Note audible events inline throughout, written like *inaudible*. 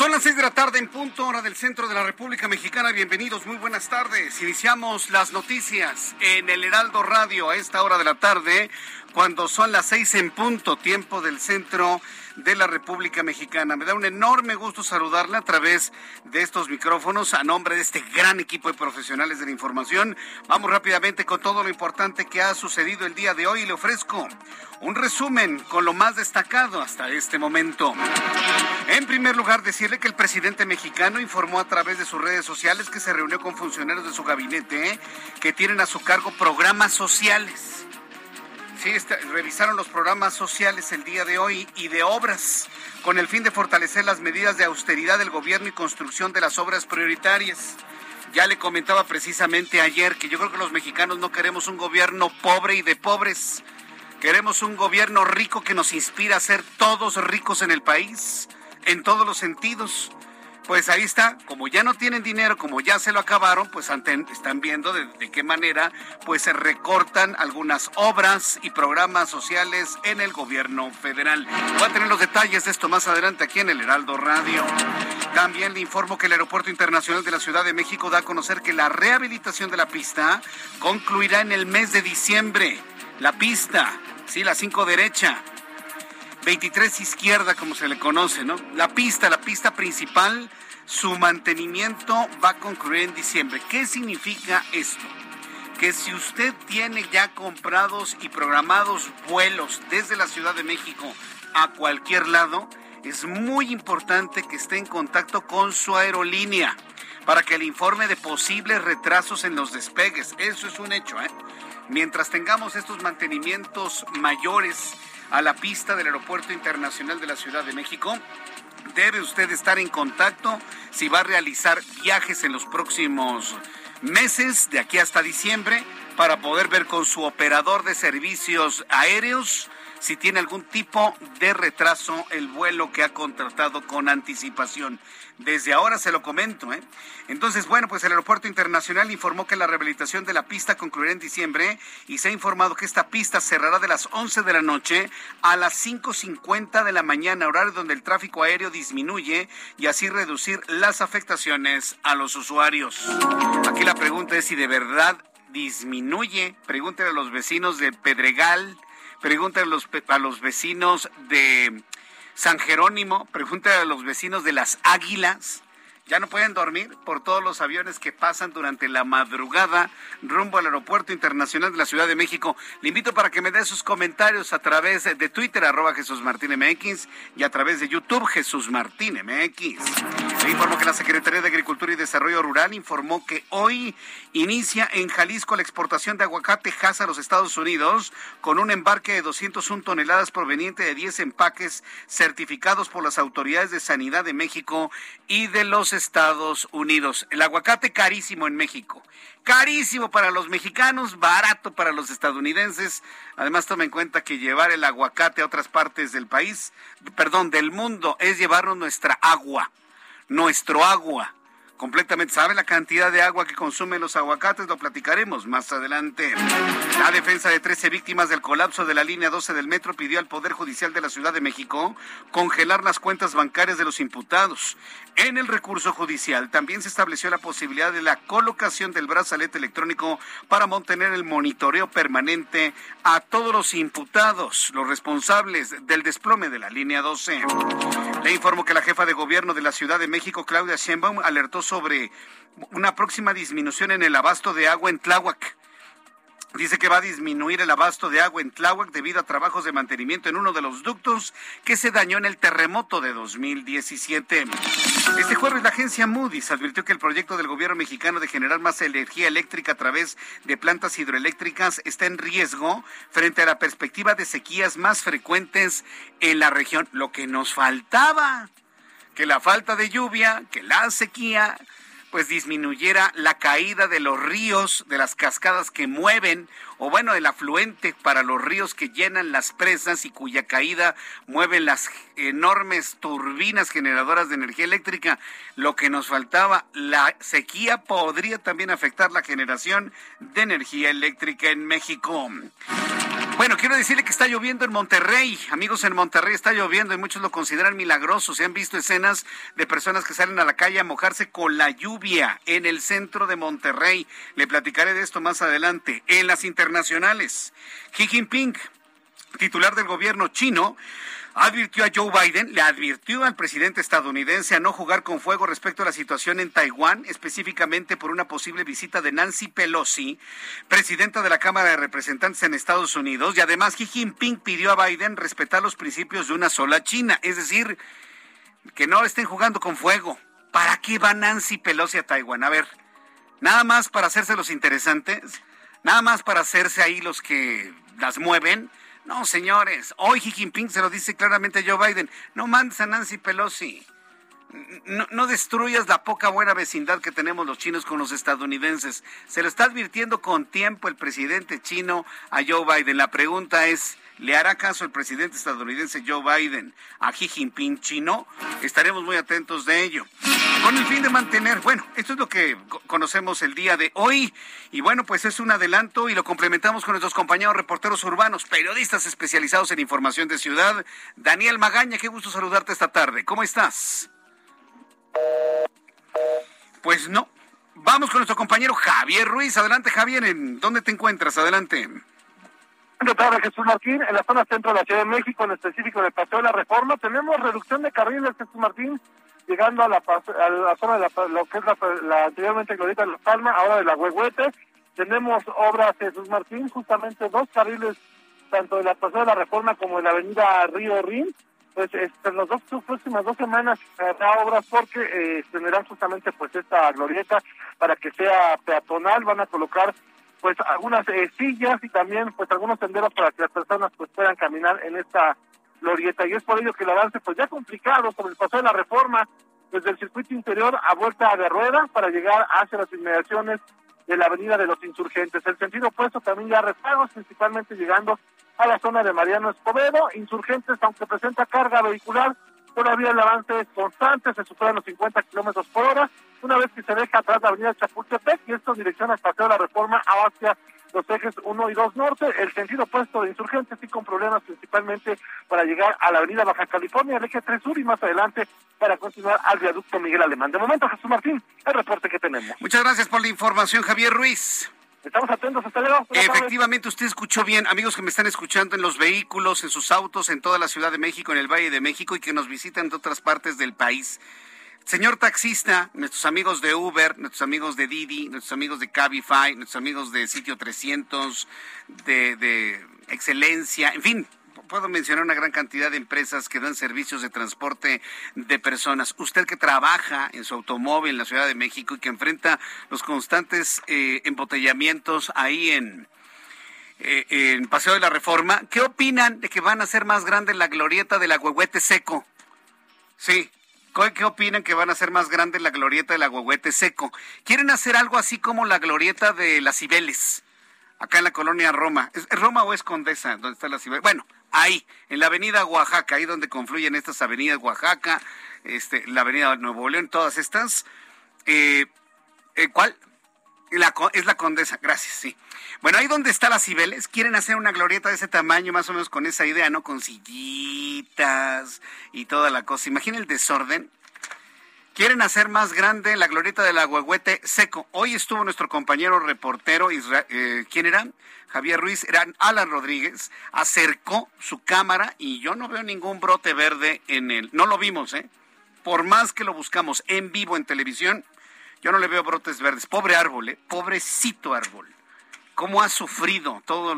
Son las seis de la tarde en punto, hora del centro de la República Mexicana. Bienvenidos, muy buenas tardes. Iniciamos las noticias en el Heraldo Radio a esta hora de la tarde, cuando son las seis en punto, tiempo del centro de la República Mexicana. Me da un enorme gusto saludarla a través de estos micrófonos a nombre de este gran equipo de profesionales de la información. Vamos rápidamente con todo lo importante que ha sucedido el día de hoy y le ofrezco un resumen con lo más destacado hasta este momento. En primer lugar, decirle que el presidente mexicano informó a través de sus redes sociales que se reunió con funcionarios de su gabinete que tienen a su cargo programas sociales. Sí, revisaron los programas sociales el día de hoy y de obras con el fin de fortalecer las medidas de austeridad del gobierno y construcción de las obras prioritarias. Ya le comentaba precisamente ayer que yo creo que los mexicanos no queremos un gobierno pobre y de pobres. Queremos un gobierno rico que nos inspira a ser todos ricos en el país, en todos los sentidos. Pues ahí está, como ya no tienen dinero, como ya se lo acabaron, pues están viendo de, de qué manera pues se recortan algunas obras y programas sociales en el gobierno federal. Voy a tener los detalles de esto más adelante aquí en el Heraldo Radio. También le informo que el Aeropuerto Internacional de la Ciudad de México da a conocer que la rehabilitación de la pista concluirá en el mes de diciembre. La pista, sí, la 5 derecha. 23 izquierda, como se le conoce, ¿no? La pista, la pista principal, su mantenimiento va a concluir en diciembre. ¿Qué significa esto? Que si usted tiene ya comprados y programados vuelos desde la Ciudad de México a cualquier lado, es muy importante que esté en contacto con su aerolínea para que le informe de posibles retrasos en los despegues. Eso es un hecho, ¿eh? Mientras tengamos estos mantenimientos mayores a la pista del Aeropuerto Internacional de la Ciudad de México, debe usted estar en contacto si va a realizar viajes en los próximos meses, de aquí hasta diciembre, para poder ver con su operador de servicios aéreos si tiene algún tipo de retraso el vuelo que ha contratado con anticipación. Desde ahora se lo comento, ¿eh? Entonces, bueno, pues el Aeropuerto Internacional informó que la rehabilitación de la pista concluirá en diciembre y se ha informado que esta pista cerrará de las 11 de la noche a las 5.50 de la mañana, horario donde el tráfico aéreo disminuye y así reducir las afectaciones a los usuarios. Aquí la pregunta es si de verdad disminuye. Pregúntele a los vecinos de Pedregal, pregúntale a los, a los vecinos de San Jerónimo, pregúntale a los vecinos de las Águilas. Ya no pueden dormir por todos los aviones que pasan durante la madrugada rumbo al Aeropuerto Internacional de la Ciudad de México. Le invito para que me dé sus comentarios a través de Twitter, arroba Jesús Martín MX, y a través de YouTube, Jesús Martín MX. Le informo que la Secretaría de Agricultura y Desarrollo Rural informó que hoy inicia en Jalisco la exportación de aguacate Hass a los Estados Unidos con un embarque de 201 toneladas proveniente de 10 empaques certificados por las autoridades de sanidad de México y de los Estados Unidos. El aguacate carísimo en México. Carísimo para los mexicanos, barato para los estadounidenses. Además, toma en cuenta que llevar el aguacate a otras partes del país, perdón, del mundo, es llevarnos nuestra agua, nuestro agua completamente. ¿Sabe la cantidad de agua que consumen los aguacates? Lo platicaremos más adelante. La defensa de 13 víctimas del colapso de la línea 12 del metro pidió al Poder Judicial de la Ciudad de México congelar las cuentas bancarias de los imputados. En el recurso judicial también se estableció la posibilidad de la colocación del brazalete electrónico para mantener el monitoreo permanente a todos los imputados, los responsables del desplome de la línea 12. Le informo que la jefa de gobierno de la Ciudad de México, Claudia Sheinbaum, alertó sobre una próxima disminución en el abasto de agua en Tláhuac. Dice que va a disminuir el abasto de agua en Tláhuac debido a trabajos de mantenimiento en uno de los ductos que se dañó en el terremoto de 2017. Este jueves la agencia Moody's advirtió que el proyecto del gobierno mexicano de generar más energía eléctrica a través de plantas hidroeléctricas está en riesgo frente a la perspectiva de sequías más frecuentes en la región. Lo que nos faltaba, que la falta de lluvia, que la sequía pues disminuyera la caída de los ríos, de las cascadas que mueven, o bueno, el afluente para los ríos que llenan las presas y cuya caída mueven las enormes turbinas generadoras de energía eléctrica. Lo que nos faltaba, la sequía podría también afectar la generación de energía eléctrica en México. Bueno, quiero decirle que está lloviendo en Monterrey. Amigos, en Monterrey está lloviendo y muchos lo consideran milagroso. Se han visto escenas de personas que salen a la calle a mojarse con la lluvia en el centro de Monterrey. Le platicaré de esto más adelante. En las internacionales, Xi Jinping, titular del gobierno chino, advirtió a Joe Biden, le advirtió al presidente estadounidense a no jugar con fuego respecto a la situación en Taiwán, específicamente por una posible visita de Nancy Pelosi, presidenta de la Cámara de Representantes en Estados Unidos, y además Xi Jinping pidió a Biden respetar los principios de una sola China, es decir, que no estén jugando con fuego. ¿Para qué va Nancy Pelosi a Taiwán? A ver, nada más para hacerse los interesantes, nada más para hacerse ahí los que las mueven no, señores, hoy Xi Jinping se lo dice claramente a Joe Biden, no mandes a Nancy Pelosi. No, no, destruyas la poca buena vecindad que tenemos los chinos con los estadounidenses. Se lo está advirtiendo con tiempo el presidente chino a Joe Biden. La pregunta es, ¿Le hará caso el presidente estadounidense Joe Biden a Xi Jinping chino? Estaremos muy atentos de ello. Con el fin de mantener, bueno, esto es lo que conocemos el día de hoy. Y bueno, pues es un adelanto y lo complementamos con nuestros compañeros reporteros urbanos, periodistas especializados en información de ciudad. Daniel Magaña, qué gusto saludarte esta tarde. ¿Cómo estás? Pues no. Vamos con nuestro compañero Javier Ruiz. Adelante, Javier. ¿En dónde te encuentras? Adelante tarde, Jesús Martín, en la zona centro de la Ciudad de México, en específico del Paseo de la Reforma, tenemos reducción de carriles, Jesús Martín, llegando a la, a zona de la, lo que es la, anteriormente Glorita de la Palma, ahora de la Huehuete. Tenemos obras, Jesús Martín, justamente dos carriles, tanto de la Paseo de la Reforma como de la avenida Río Rin. Pues este, en las dos próximas dos semanas habrá obras porque eh, tendrán justamente pues esta glorieta para que sea peatonal, van a colocar pues algunas eh, sillas y también pues algunos senderos para que las personas pues puedan caminar en esta y es por ello que el avance pues ya complicado sobre el paso de la reforma desde el circuito interior a vuelta de rueda para llegar hacia las inmediaciones de la avenida de los insurgentes. El sentido opuesto también ya rezagos, principalmente llegando a la zona de Mariano Escobedo. Insurgentes, aunque presenta carga vehicular, todavía el avance es constante, se superan los 50 kilómetros por hora una vez que se deja atrás la avenida Chapultepec y esto en dirección al Paseo de la Reforma hacia los ejes 1 y 2 norte, el sentido opuesto de insurgentes y con problemas principalmente para llegar a la avenida Baja California, el eje 3 sur y más adelante para continuar al viaducto Miguel Alemán. De momento, Jesús Martín, el reporte que tenemos. Muchas gracias por la información, Javier Ruiz. Estamos atentos, hasta luego. Efectivamente, usted escuchó bien, amigos que me están escuchando en los vehículos, en sus autos, en toda la Ciudad de México, en el Valle de México y que nos visitan de otras partes del país. Señor taxista, nuestros amigos de Uber, nuestros amigos de Didi, nuestros amigos de Cabify, nuestros amigos de Sitio 300, de, de Excelencia, en fin, puedo mencionar una gran cantidad de empresas que dan servicios de transporte de personas. Usted que trabaja en su automóvil en la Ciudad de México y que enfrenta los constantes eh, embotellamientos ahí en, eh, en Paseo de la Reforma, ¿qué opinan de que van a ser más grande la glorieta de la Huehuete Seco? Sí, ¿Qué opinan que van a ser más grande la glorieta de la Huehuete Seco? Quieren hacer algo así como la glorieta de las Cibeles, acá en la colonia Roma. ¿Es Roma o es Condesa? ¿Dónde está la Cibeles? Bueno, ahí, en la avenida Oaxaca, ahí donde confluyen estas avenidas Oaxaca, este, la avenida Nuevo León, todas estas. Eh, eh, ¿Cuál? La, es la condesa, gracias, sí. Bueno, ahí donde está las Cibeles, quieren hacer una glorieta de ese tamaño, más o menos con esa idea, ¿no? Con sillitas y toda la cosa. Imagina el desorden. Quieren hacer más grande la glorieta del agüehuete seco. Hoy estuvo nuestro compañero reportero, eh, ¿quién era? Javier Ruiz, era Alan Rodríguez, acercó su cámara y yo no veo ningún brote verde en él. No lo vimos, ¿eh? Por más que lo buscamos en vivo en televisión, yo no le veo brotes verdes. Pobre árbol, ¿eh? Pobrecito árbol. ¿Cómo ha sufrido todas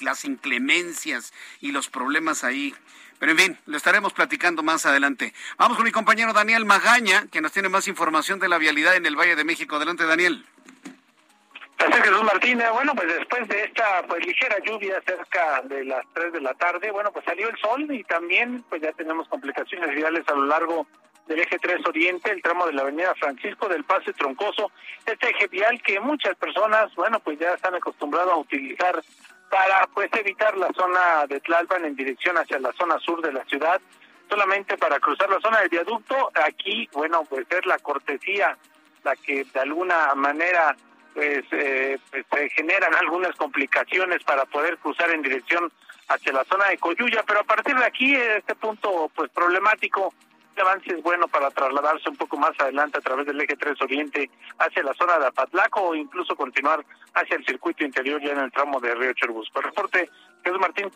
las inclemencias y los problemas ahí? Pero en fin, lo estaremos platicando más adelante. Vamos con mi compañero Daniel Magaña, que nos tiene más información de la vialidad en el Valle de México. Adelante, Daniel. Gracias, Jesús Martínez. Bueno, pues después de esta pues ligera lluvia cerca de las 3 de la tarde, bueno, pues salió el sol y también pues ya tenemos complicaciones viales a lo largo del eje 3 Oriente, el tramo de la avenida Francisco del Pase Troncoso, este eje vial que muchas personas, bueno, pues ya están acostumbrados a utilizar para pues evitar la zona de Tlalpan en dirección hacia la zona sur de la ciudad, solamente para cruzar la zona del viaducto, aquí, bueno, pues es la cortesía la que de alguna manera pues, eh, pues se generan algunas complicaciones para poder cruzar en dirección hacia la zona de Coyuya, pero a partir de aquí, este punto pues problemático, el avance es bueno para trasladarse un poco más adelante a través del eje 3 Oriente hacia la zona de Apatlaco o incluso continuar hacia el circuito interior ya en el tramo de Río Cherbusco. Reporte, Jesús Martín.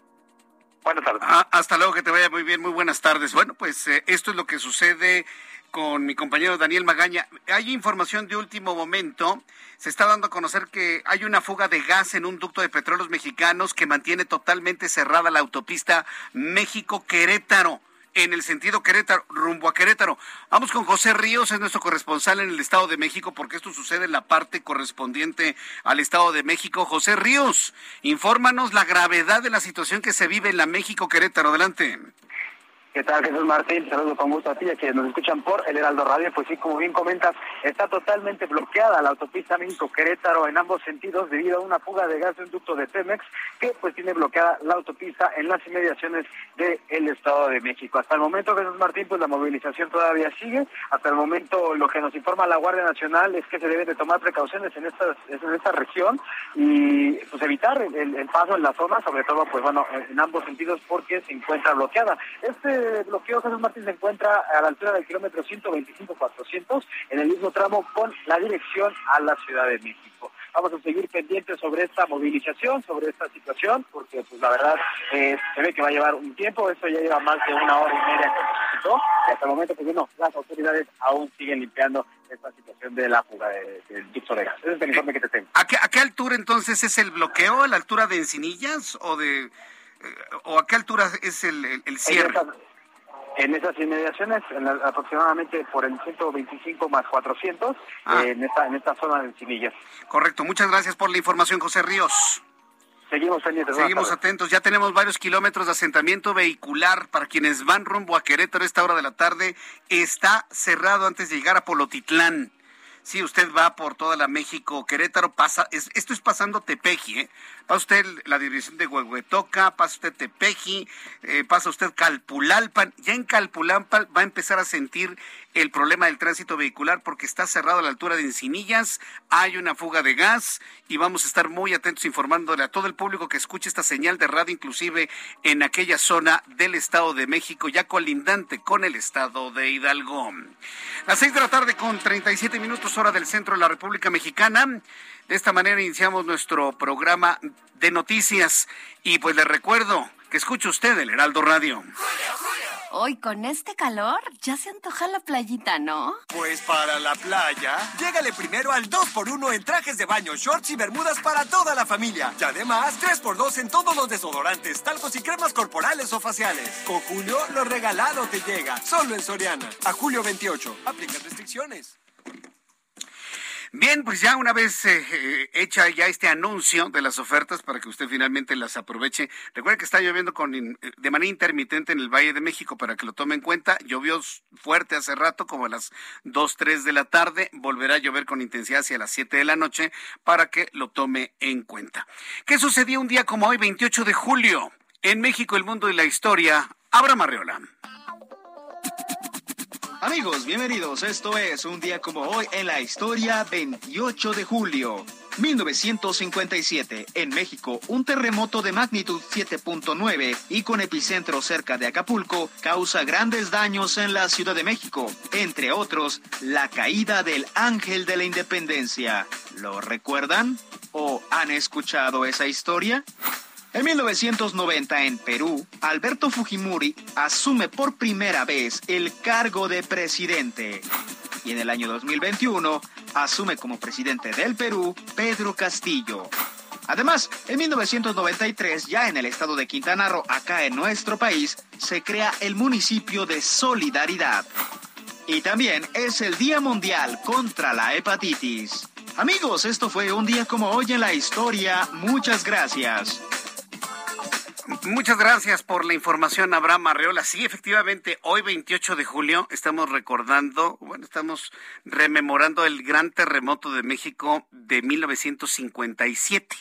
Buenas tardes. Ah, hasta luego, que te vaya muy bien, muy buenas tardes. Bueno, pues eh, esto es lo que sucede con mi compañero Daniel Magaña. Hay información de último momento. Se está dando a conocer que hay una fuga de gas en un ducto de petróleos mexicanos que mantiene totalmente cerrada la autopista México-Querétaro en el sentido Querétaro, rumbo a Querétaro. Vamos con José Ríos, es nuestro corresponsal en el Estado de México, porque esto sucede en la parte correspondiente al Estado de México. José Ríos, infórmanos la gravedad de la situación que se vive en la México-Querétaro. Adelante. ¿Qué tal, Jesús Martín? Saludos con gusto a ti, a quienes nos escuchan por el Heraldo Radio. Pues sí, como bien comentas, está totalmente bloqueada la autopista México-Querétaro en ambos sentidos debido a una fuga de gas de un ducto de Pemex que pues tiene bloqueada la autopista en las inmediaciones del Estado de México. Hasta el momento, Jesús Martín, pues la movilización todavía sigue. Hasta el momento lo que nos informa la Guardia Nacional es que se deben de tomar precauciones en esta, en esta región y pues evitar el, paso en la zona, sobre todo pues bueno, en ambos sentidos porque se encuentra bloqueada. Este bloqueo Jesús Martín se encuentra a la altura del kilómetro 125-400 en el mismo tramo con la dirección a la Ciudad de México. Vamos a seguir pendientes sobre esta movilización, sobre esta situación, porque pues la verdad eh, se ve que va a llevar un tiempo, esto ya lleva más de una hora y media que se y hasta el momento pues bueno, las autoridades aún siguen limpiando esta situación de la fuga del de gas. Ese es el informe que te tengo. ¿A qué, ¿A qué altura entonces es el bloqueo? ¿A la altura de Encinillas o de... Eh, ¿O a qué altura es el, el, cierre? En esas inmediaciones, aproximadamente por el 125 más 400, ah. en, esta, en esta zona de Encimillas. Correcto, muchas gracias por la información, José Ríos. Seguimos pendientes. Seguimos atentos. Ya tenemos varios kilómetros de asentamiento vehicular para quienes van rumbo a Querétaro a esta hora de la tarde. Está cerrado antes de llegar a Polotitlán. Si usted va por toda la México, Querétaro, pasa, esto es pasando Tepeji, ¿eh? Pasa usted la dirección de Huehuetoca, pasa usted Tepeji, eh, pasa usted Calpulalpan. Ya en Calpulalpan va a empezar a sentir el problema del tránsito vehicular porque está cerrado a la altura de Encinillas, hay una fuga de gas y vamos a estar muy atentos informándole a todo el público que escuche esta señal de radio, inclusive en aquella zona del Estado de México, ya colindante con el Estado de Hidalgo. Las seis de la tarde con 37 minutos hora del centro de la República Mexicana. De esta manera iniciamos nuestro programa de noticias y pues le recuerdo que escuche usted el Heraldo Radio. Hoy con este calor ya se antoja la playita, ¿no? Pues para la playa, llégale primero al 2x1 en trajes de baño, shorts y bermudas para toda la familia. Y además, 3x2 en todos los desodorantes, talcos y cremas corporales o faciales. Con Julio, lo regalado te llega, solo en Soriana. A julio 28, aplica restricciones. Bien, pues ya una vez eh, eh, hecha ya este anuncio de las ofertas para que usted finalmente las aproveche. Recuerde que está lloviendo con de manera intermitente en el Valle de México para que lo tome en cuenta. Llovió fuerte hace rato, como a las 2, 3 de la tarde. Volverá a llover con intensidad hacia las 7 de la noche para que lo tome en cuenta. ¿Qué sucedió un día como hoy, 28 de julio? En México, el mundo y la historia. Abra Marreola. Amigos, bienvenidos. Esto es un día como hoy en la historia 28 de julio. 1957. En México, un terremoto de magnitud 7.9 y con epicentro cerca de Acapulco causa grandes daños en la Ciudad de México. Entre otros, la caída del Ángel de la Independencia. ¿Lo recuerdan? ¿O han escuchado esa historia? En 1990, en Perú, Alberto Fujimori asume por primera vez el cargo de presidente. Y en el año 2021, asume como presidente del Perú Pedro Castillo. Además, en 1993, ya en el estado de Quintana Roo, acá en nuestro país, se crea el municipio de Solidaridad. Y también es el Día Mundial contra la Hepatitis. Amigos, esto fue un día como hoy en la historia. Muchas gracias. Muchas gracias por la información, Abraham Arreola. Sí, efectivamente, hoy 28 de julio estamos recordando, bueno, estamos rememorando el gran terremoto de México de 1957.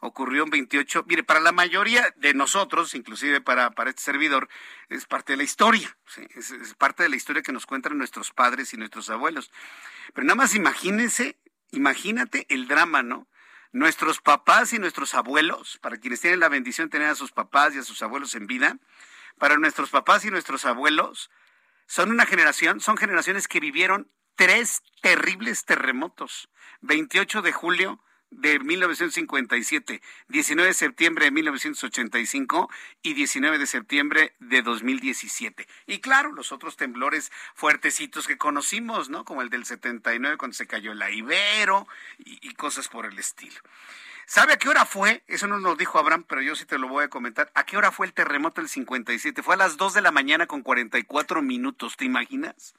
Ocurrió en 28. Mire, para la mayoría de nosotros, inclusive para, para este servidor, es parte de la historia. es, es parte de la historia que nos cuentan nuestros padres y nuestros abuelos. Pero nada más imagínense, imagínate el drama, ¿no? Nuestros papás y nuestros abuelos, para quienes tienen la bendición de tener a sus papás y a sus abuelos en vida, para nuestros papás y nuestros abuelos, son una generación, son generaciones que vivieron tres terribles terremotos. 28 de julio de 1957, 19 de septiembre de 1985 y 19 de septiembre de 2017. Y claro, los otros temblores fuertecitos que conocimos, ¿no? Como el del 79 cuando se cayó la Ibero y, cosas por el estilo. ¿Sabe a qué hora fue? Eso no nos dijo Abraham, pero yo sí te lo voy a comentar. ¿A qué hora fue el terremoto del 57? Fue a las 2 de la mañana con 44 minutos, ¿te imaginas?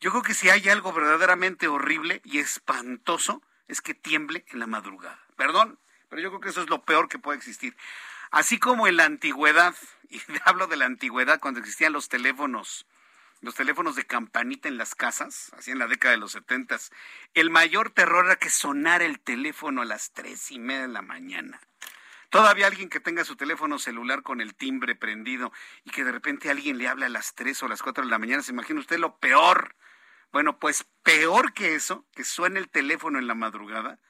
Yo creo que si hay algo verdaderamente horrible y espantoso, es que tiemble en la madrugada. Perdón, pero yo creo que eso es lo peor que puede existir. Así como en la antigüedad, *laughs* y hablo de la antigüedad cuando existían los teléfonos, los teléfonos de campanita en las casas, así en la década de los setentas, el mayor terror era que sonara el teléfono a las tres y media de la mañana. Todavía alguien que tenga su teléfono celular con el timbre prendido y que de repente alguien le habla a las tres o las cuatro de la mañana, se imagina usted lo peor bueno, pues peor que eso, que suene el teléfono en la madrugada,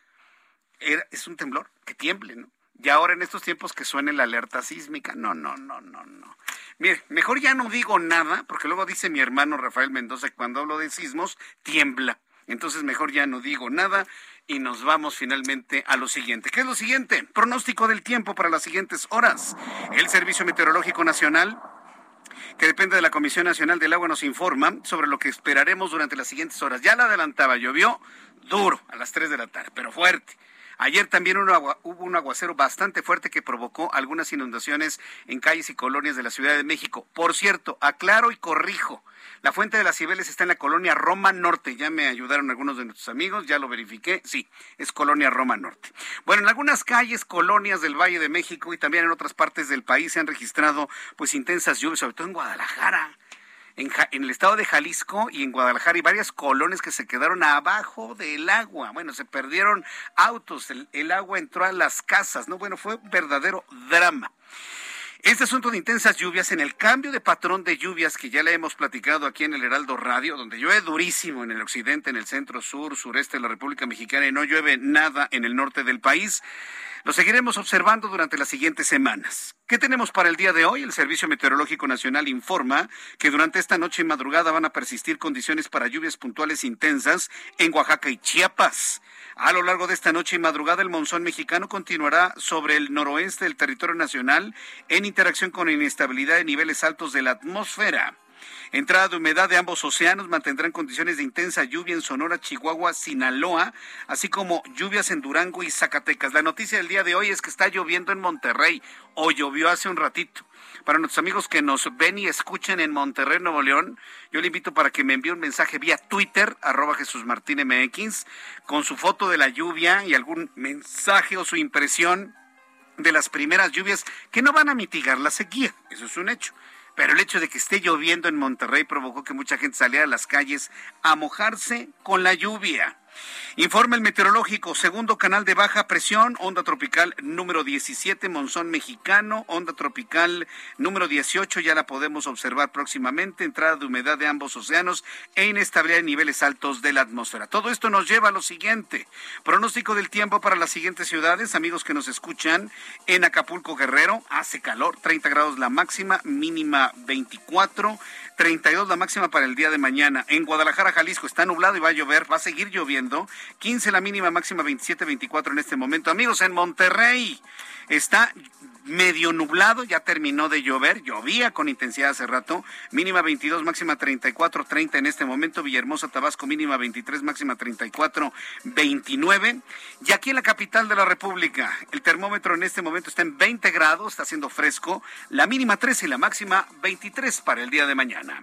es un temblor, que tiemble, ¿no? Y ahora en estos tiempos que suene la alerta sísmica. No, no, no, no, no. Mire, mejor ya no digo nada, porque luego dice mi hermano Rafael Mendoza que cuando hablo de sismos, tiembla. Entonces mejor ya no digo nada y nos vamos finalmente a lo siguiente. ¿Qué es lo siguiente? Pronóstico del tiempo para las siguientes horas. El Servicio Meteorológico Nacional que depende de la Comisión Nacional del Agua, nos informa sobre lo que esperaremos durante las siguientes horas. Ya la adelantaba, llovió duro a las 3 de la tarde, pero fuerte. Ayer también hubo un aguacero bastante fuerte que provocó algunas inundaciones en calles y colonias de la Ciudad de México. Por cierto, aclaro y corrijo. La fuente de las Cibeles está en la colonia Roma Norte. Ya me ayudaron algunos de nuestros amigos, ya lo verifiqué. Sí, es colonia Roma Norte. Bueno, en algunas calles, colonias del Valle de México y también en otras partes del país se han registrado pues intensas lluvias, sobre todo en Guadalajara. En, el estado de Jalisco y en Guadalajara hay varias colonias que se quedaron abajo del agua. Bueno, se perdieron autos, el agua entró a las casas, ¿no? Bueno, fue un verdadero drama. Este asunto de intensas lluvias, en el cambio de patrón de lluvias que ya le hemos platicado aquí en el Heraldo Radio, donde llueve durísimo en el occidente, en el centro, sur, sureste de la República Mexicana y no llueve nada en el norte del país, lo seguiremos observando durante las siguientes semanas. ¿Qué tenemos para el día de hoy? El Servicio Meteorológico Nacional informa que durante esta noche y madrugada van a persistir condiciones para lluvias puntuales intensas en Oaxaca y Chiapas. A lo largo de esta noche y madrugada, el monzón mexicano continuará sobre el noroeste del territorio nacional en interacción con inestabilidad de niveles altos de la atmósfera. Entrada de humedad de ambos océanos mantendrán condiciones de intensa lluvia en Sonora, Chihuahua, Sinaloa, así como lluvias en Durango y Zacatecas. La noticia del día de hoy es que está lloviendo en Monterrey o llovió hace un ratito. Para nuestros amigos que nos ven y escuchen en Monterrey, Nuevo León, yo le invito para que me envíe un mensaje vía Twitter, arroba Jesús Martín MX, con su foto de la lluvia y algún mensaje o su impresión de las primeras lluvias que no van a mitigar la sequía. Eso es un hecho. Pero el hecho de que esté lloviendo en Monterrey provocó que mucha gente saliera a las calles a mojarse con la lluvia. Informe el meteorológico, segundo canal de baja presión, onda tropical número 17, monzón mexicano, onda tropical número 18, ya la podemos observar próximamente, entrada de humedad de ambos océanos e inestabilidad en niveles altos de la atmósfera. Todo esto nos lleva a lo siguiente, pronóstico del tiempo para las siguientes ciudades, amigos que nos escuchan, en Acapulco Guerrero, hace calor, 30 grados la máxima, mínima 24, 32 la máxima para el día de mañana. En Guadalajara, Jalisco, está nublado y va a llover, va a seguir lloviendo. 15 la mínima, máxima 27, 24 en este momento. Amigos, en Monterrey está medio nublado, ya terminó de llover, llovía con intensidad hace rato, mínima 22, máxima 34, 30 en este momento, Villahermosa, Tabasco, mínima 23, máxima 34, 29. Y aquí en la capital de la República, el termómetro en este momento está en 20 grados, está haciendo fresco, la mínima 13 y la máxima 23 para el día de mañana.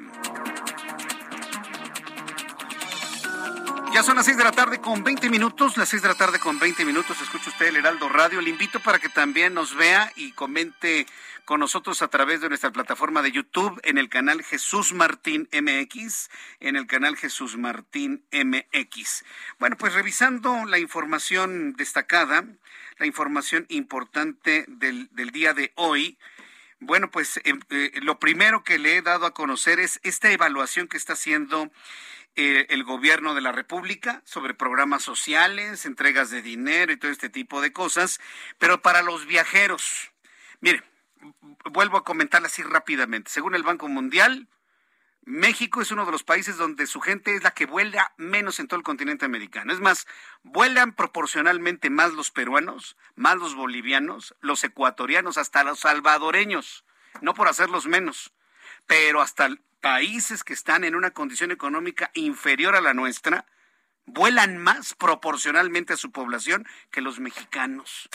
Ya son las 6 de la tarde con 20 minutos, las 6 de la tarde con 20 minutos, escucha usted el Heraldo Radio. Le invito para que también nos vea y comente con nosotros a través de nuestra plataforma de YouTube en el canal Jesús Martín MX, en el canal Jesús Martín MX. Bueno, pues revisando la información destacada, la información importante del, del día de hoy, bueno, pues eh, eh, lo primero que le he dado a conocer es esta evaluación que está haciendo eh, el gobierno de la República sobre programas sociales, entregas de dinero y todo este tipo de cosas, pero para los viajeros, mire, vuelvo a comentarla así rápidamente. Según el Banco Mundial, México es uno de los países donde su gente es la que vuela menos en todo el continente americano. Es más, vuelan proporcionalmente más los peruanos, más los bolivianos, los ecuatorianos, hasta los salvadoreños. No por hacerlos menos, pero hasta países que están en una condición económica inferior a la nuestra vuelan más proporcionalmente a su población que los mexicanos.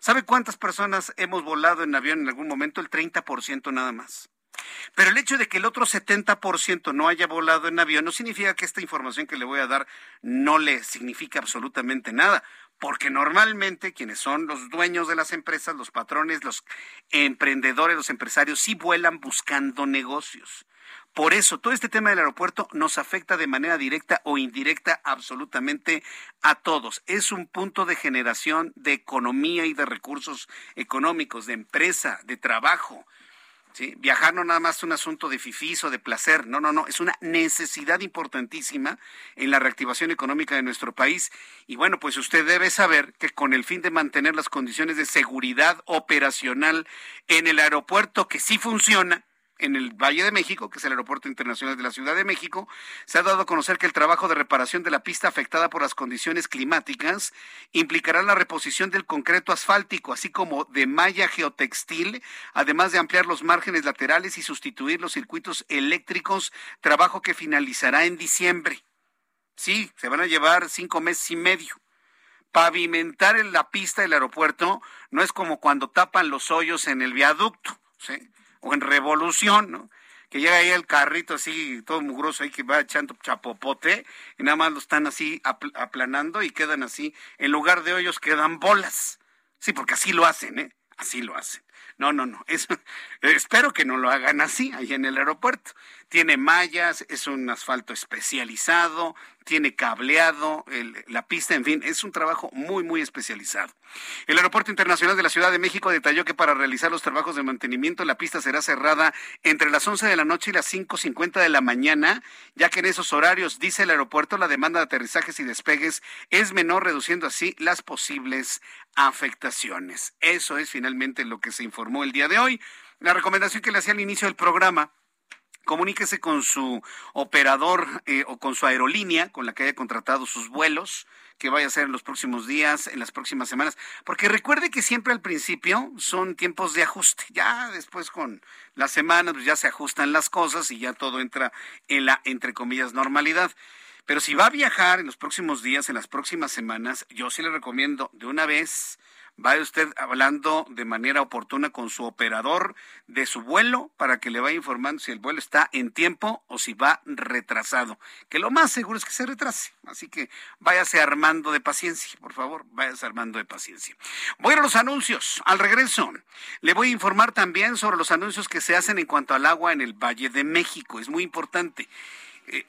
¿Sabe cuántas personas hemos volado en avión en algún momento? El 30% nada más. Pero el hecho de que el otro 70% no haya volado en avión no significa que esta información que le voy a dar no le significa absolutamente nada, porque normalmente quienes son los dueños de las empresas, los patrones, los emprendedores, los empresarios, sí vuelan buscando negocios. Por eso, todo este tema del aeropuerto nos afecta de manera directa o indirecta absolutamente a todos. Es un punto de generación de economía y de recursos económicos, de empresa, de trabajo. Viajar no nada más un asunto de fifís o de placer, no, no, no, es una necesidad importantísima en la reactivación económica de nuestro país. Y bueno, pues usted debe saber que con el fin de mantener las condiciones de seguridad operacional en el aeropuerto que sí funciona, en el Valle de México, que es el Aeropuerto Internacional de la Ciudad de México, se ha dado a conocer que el trabajo de reparación de la pista afectada por las condiciones climáticas implicará la reposición del concreto asfáltico, así como de malla geotextil, además de ampliar los márgenes laterales y sustituir los circuitos eléctricos, trabajo que finalizará en diciembre. Sí, se van a llevar cinco meses y medio pavimentar en la pista del aeropuerto no es como cuando tapan los hoyos en el viaducto. ¿sí? O en Revolución, ¿no? Que llega ahí el carrito así, todo mugroso ahí que va echando chapopote y nada más lo están así aplanando y quedan así, en lugar de hoyos quedan bolas. Sí, porque así lo hacen, ¿eh? Así lo hacen. No, no, no. Eso, *laughs* espero que no lo hagan así ahí en el aeropuerto. Tiene mallas, es un asfalto especializado, tiene cableado, la pista, en fin, es un trabajo muy, muy especializado. El Aeropuerto Internacional de la Ciudad de México detalló que para realizar los trabajos de mantenimiento la pista será cerrada entre las 11 de la noche y las 5.50 de la mañana, ya que en esos horarios, dice el aeropuerto, la demanda de aterrizajes y despegues es menor, reduciendo así las posibles afectaciones. Eso es finalmente lo que se informó el día de hoy. La recomendación que le hacía al inicio del programa comuníquese con su operador eh, o con su aerolínea con la que haya contratado sus vuelos que vaya a ser en los próximos días, en las próximas semanas, porque recuerde que siempre al principio son tiempos de ajuste, ya después con las semanas pues ya se ajustan las cosas y ya todo entra en la entre comillas normalidad. Pero si va a viajar en los próximos días, en las próximas semanas, yo sí le recomiendo de una vez vaya usted hablando de manera oportuna con su operador de su vuelo para que le vaya informando si el vuelo está en tiempo o si va retrasado. Que lo más seguro es que se retrase. Así que váyase armando de paciencia, por favor, váyase armando de paciencia. Voy a los anuncios. Al regreso, le voy a informar también sobre los anuncios que se hacen en cuanto al agua en el Valle de México. Es muy importante. Eh,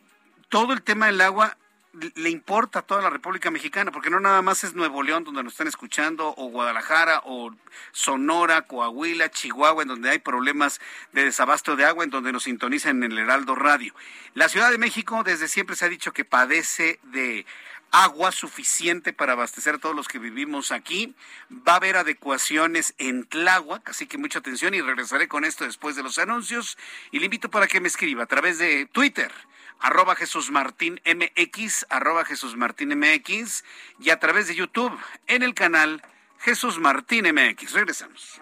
todo el tema del agua le importa a toda la República Mexicana, porque no nada más es Nuevo León donde nos están escuchando, o Guadalajara, o Sonora, Coahuila, Chihuahua, en donde hay problemas de desabasto de agua, en donde nos sintonizan en el Heraldo Radio. La Ciudad de México desde siempre se ha dicho que padece de agua suficiente para abastecer a todos los que vivimos aquí. Va a haber adecuaciones en Tláhuac, así que mucha atención y regresaré con esto después de los anuncios. Y le invito para que me escriba a través de Twitter arroba Jesús Martín MX, arroba Jesús Martín MX y a través de YouTube en el canal Jesús Martín MX. Regresamos.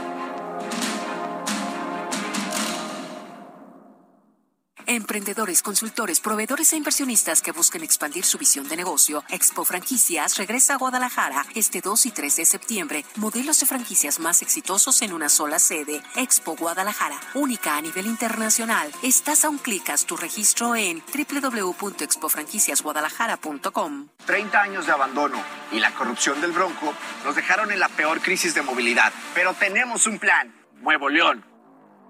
Emprendedores, consultores, proveedores e inversionistas que busquen expandir su visión de negocio, Expo Franquicias regresa a Guadalajara este 2 y 3 de septiembre. Modelos de franquicias más exitosos en una sola sede. Expo Guadalajara, única a nivel internacional. Estás a un clic, haz tu registro en www.expofranquiciasguadalajara.com. 30 años de abandono y la corrupción del Bronco nos dejaron en la peor crisis de movilidad. Pero tenemos un plan. Nuevo León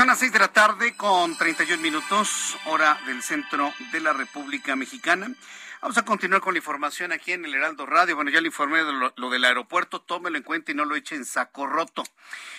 Son las seis de la tarde con 31 minutos, hora del centro de la República Mexicana. Vamos a continuar con la información aquí en el Heraldo Radio. Bueno, ya le informé de lo, del aeropuerto, tómelo en cuenta y no lo eche en saco roto.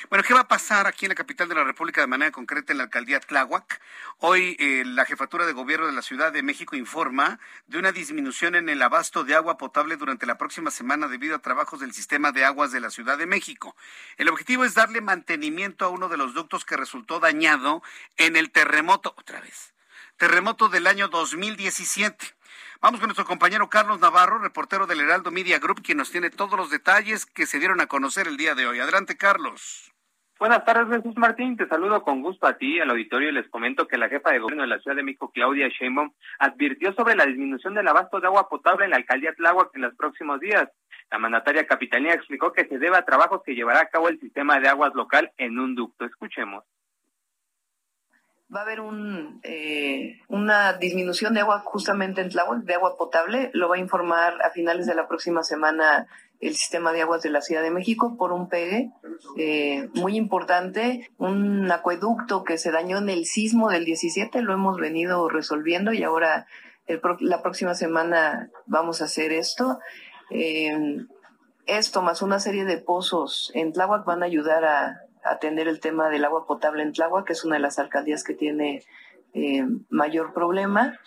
Bueno, ¿qué va a pasar aquí en la capital de la República de manera concreta en la alcaldía Tláhuac? Hoy eh, la jefatura de gobierno de la Ciudad de México informa de una disminución en el abasto de agua potable durante la próxima semana debido a trabajos del sistema de aguas de la Ciudad de México. El objetivo es darle mantenimiento a uno de los ductos que resultó dañado en el terremoto, otra vez, terremoto del año 2017. Vamos con nuestro compañero Carlos Navarro, reportero del Heraldo Media Group, quien nos tiene todos los detalles que se dieron a conocer el día de hoy. Adelante, Carlos. Buenas tardes, Jesús Martín. Te saludo con gusto a ti, al auditorio, y les comento que la jefa de gobierno de la Ciudad de México, Claudia Sheinbaum, advirtió sobre la disminución del abasto de agua potable en la alcaldía Tláhuac en los próximos días. La mandataria capitalina explicó que se debe a trabajos que llevará a cabo el sistema de aguas local en un ducto. Escuchemos va a haber un, eh, una disminución de agua justamente en Tláhuac, de agua potable. Lo va a informar a finales de la próxima semana el sistema de aguas de la Ciudad de México por un pegue eh, muy importante, un acueducto que se dañó en el sismo del 17, lo hemos venido resolviendo y ahora la próxima semana vamos a hacer esto. Eh, esto más una serie de pozos en Tláhuac van a ayudar a, atender el tema del agua potable en Tláhuac, que es una de las alcaldías que tiene eh, mayor problema.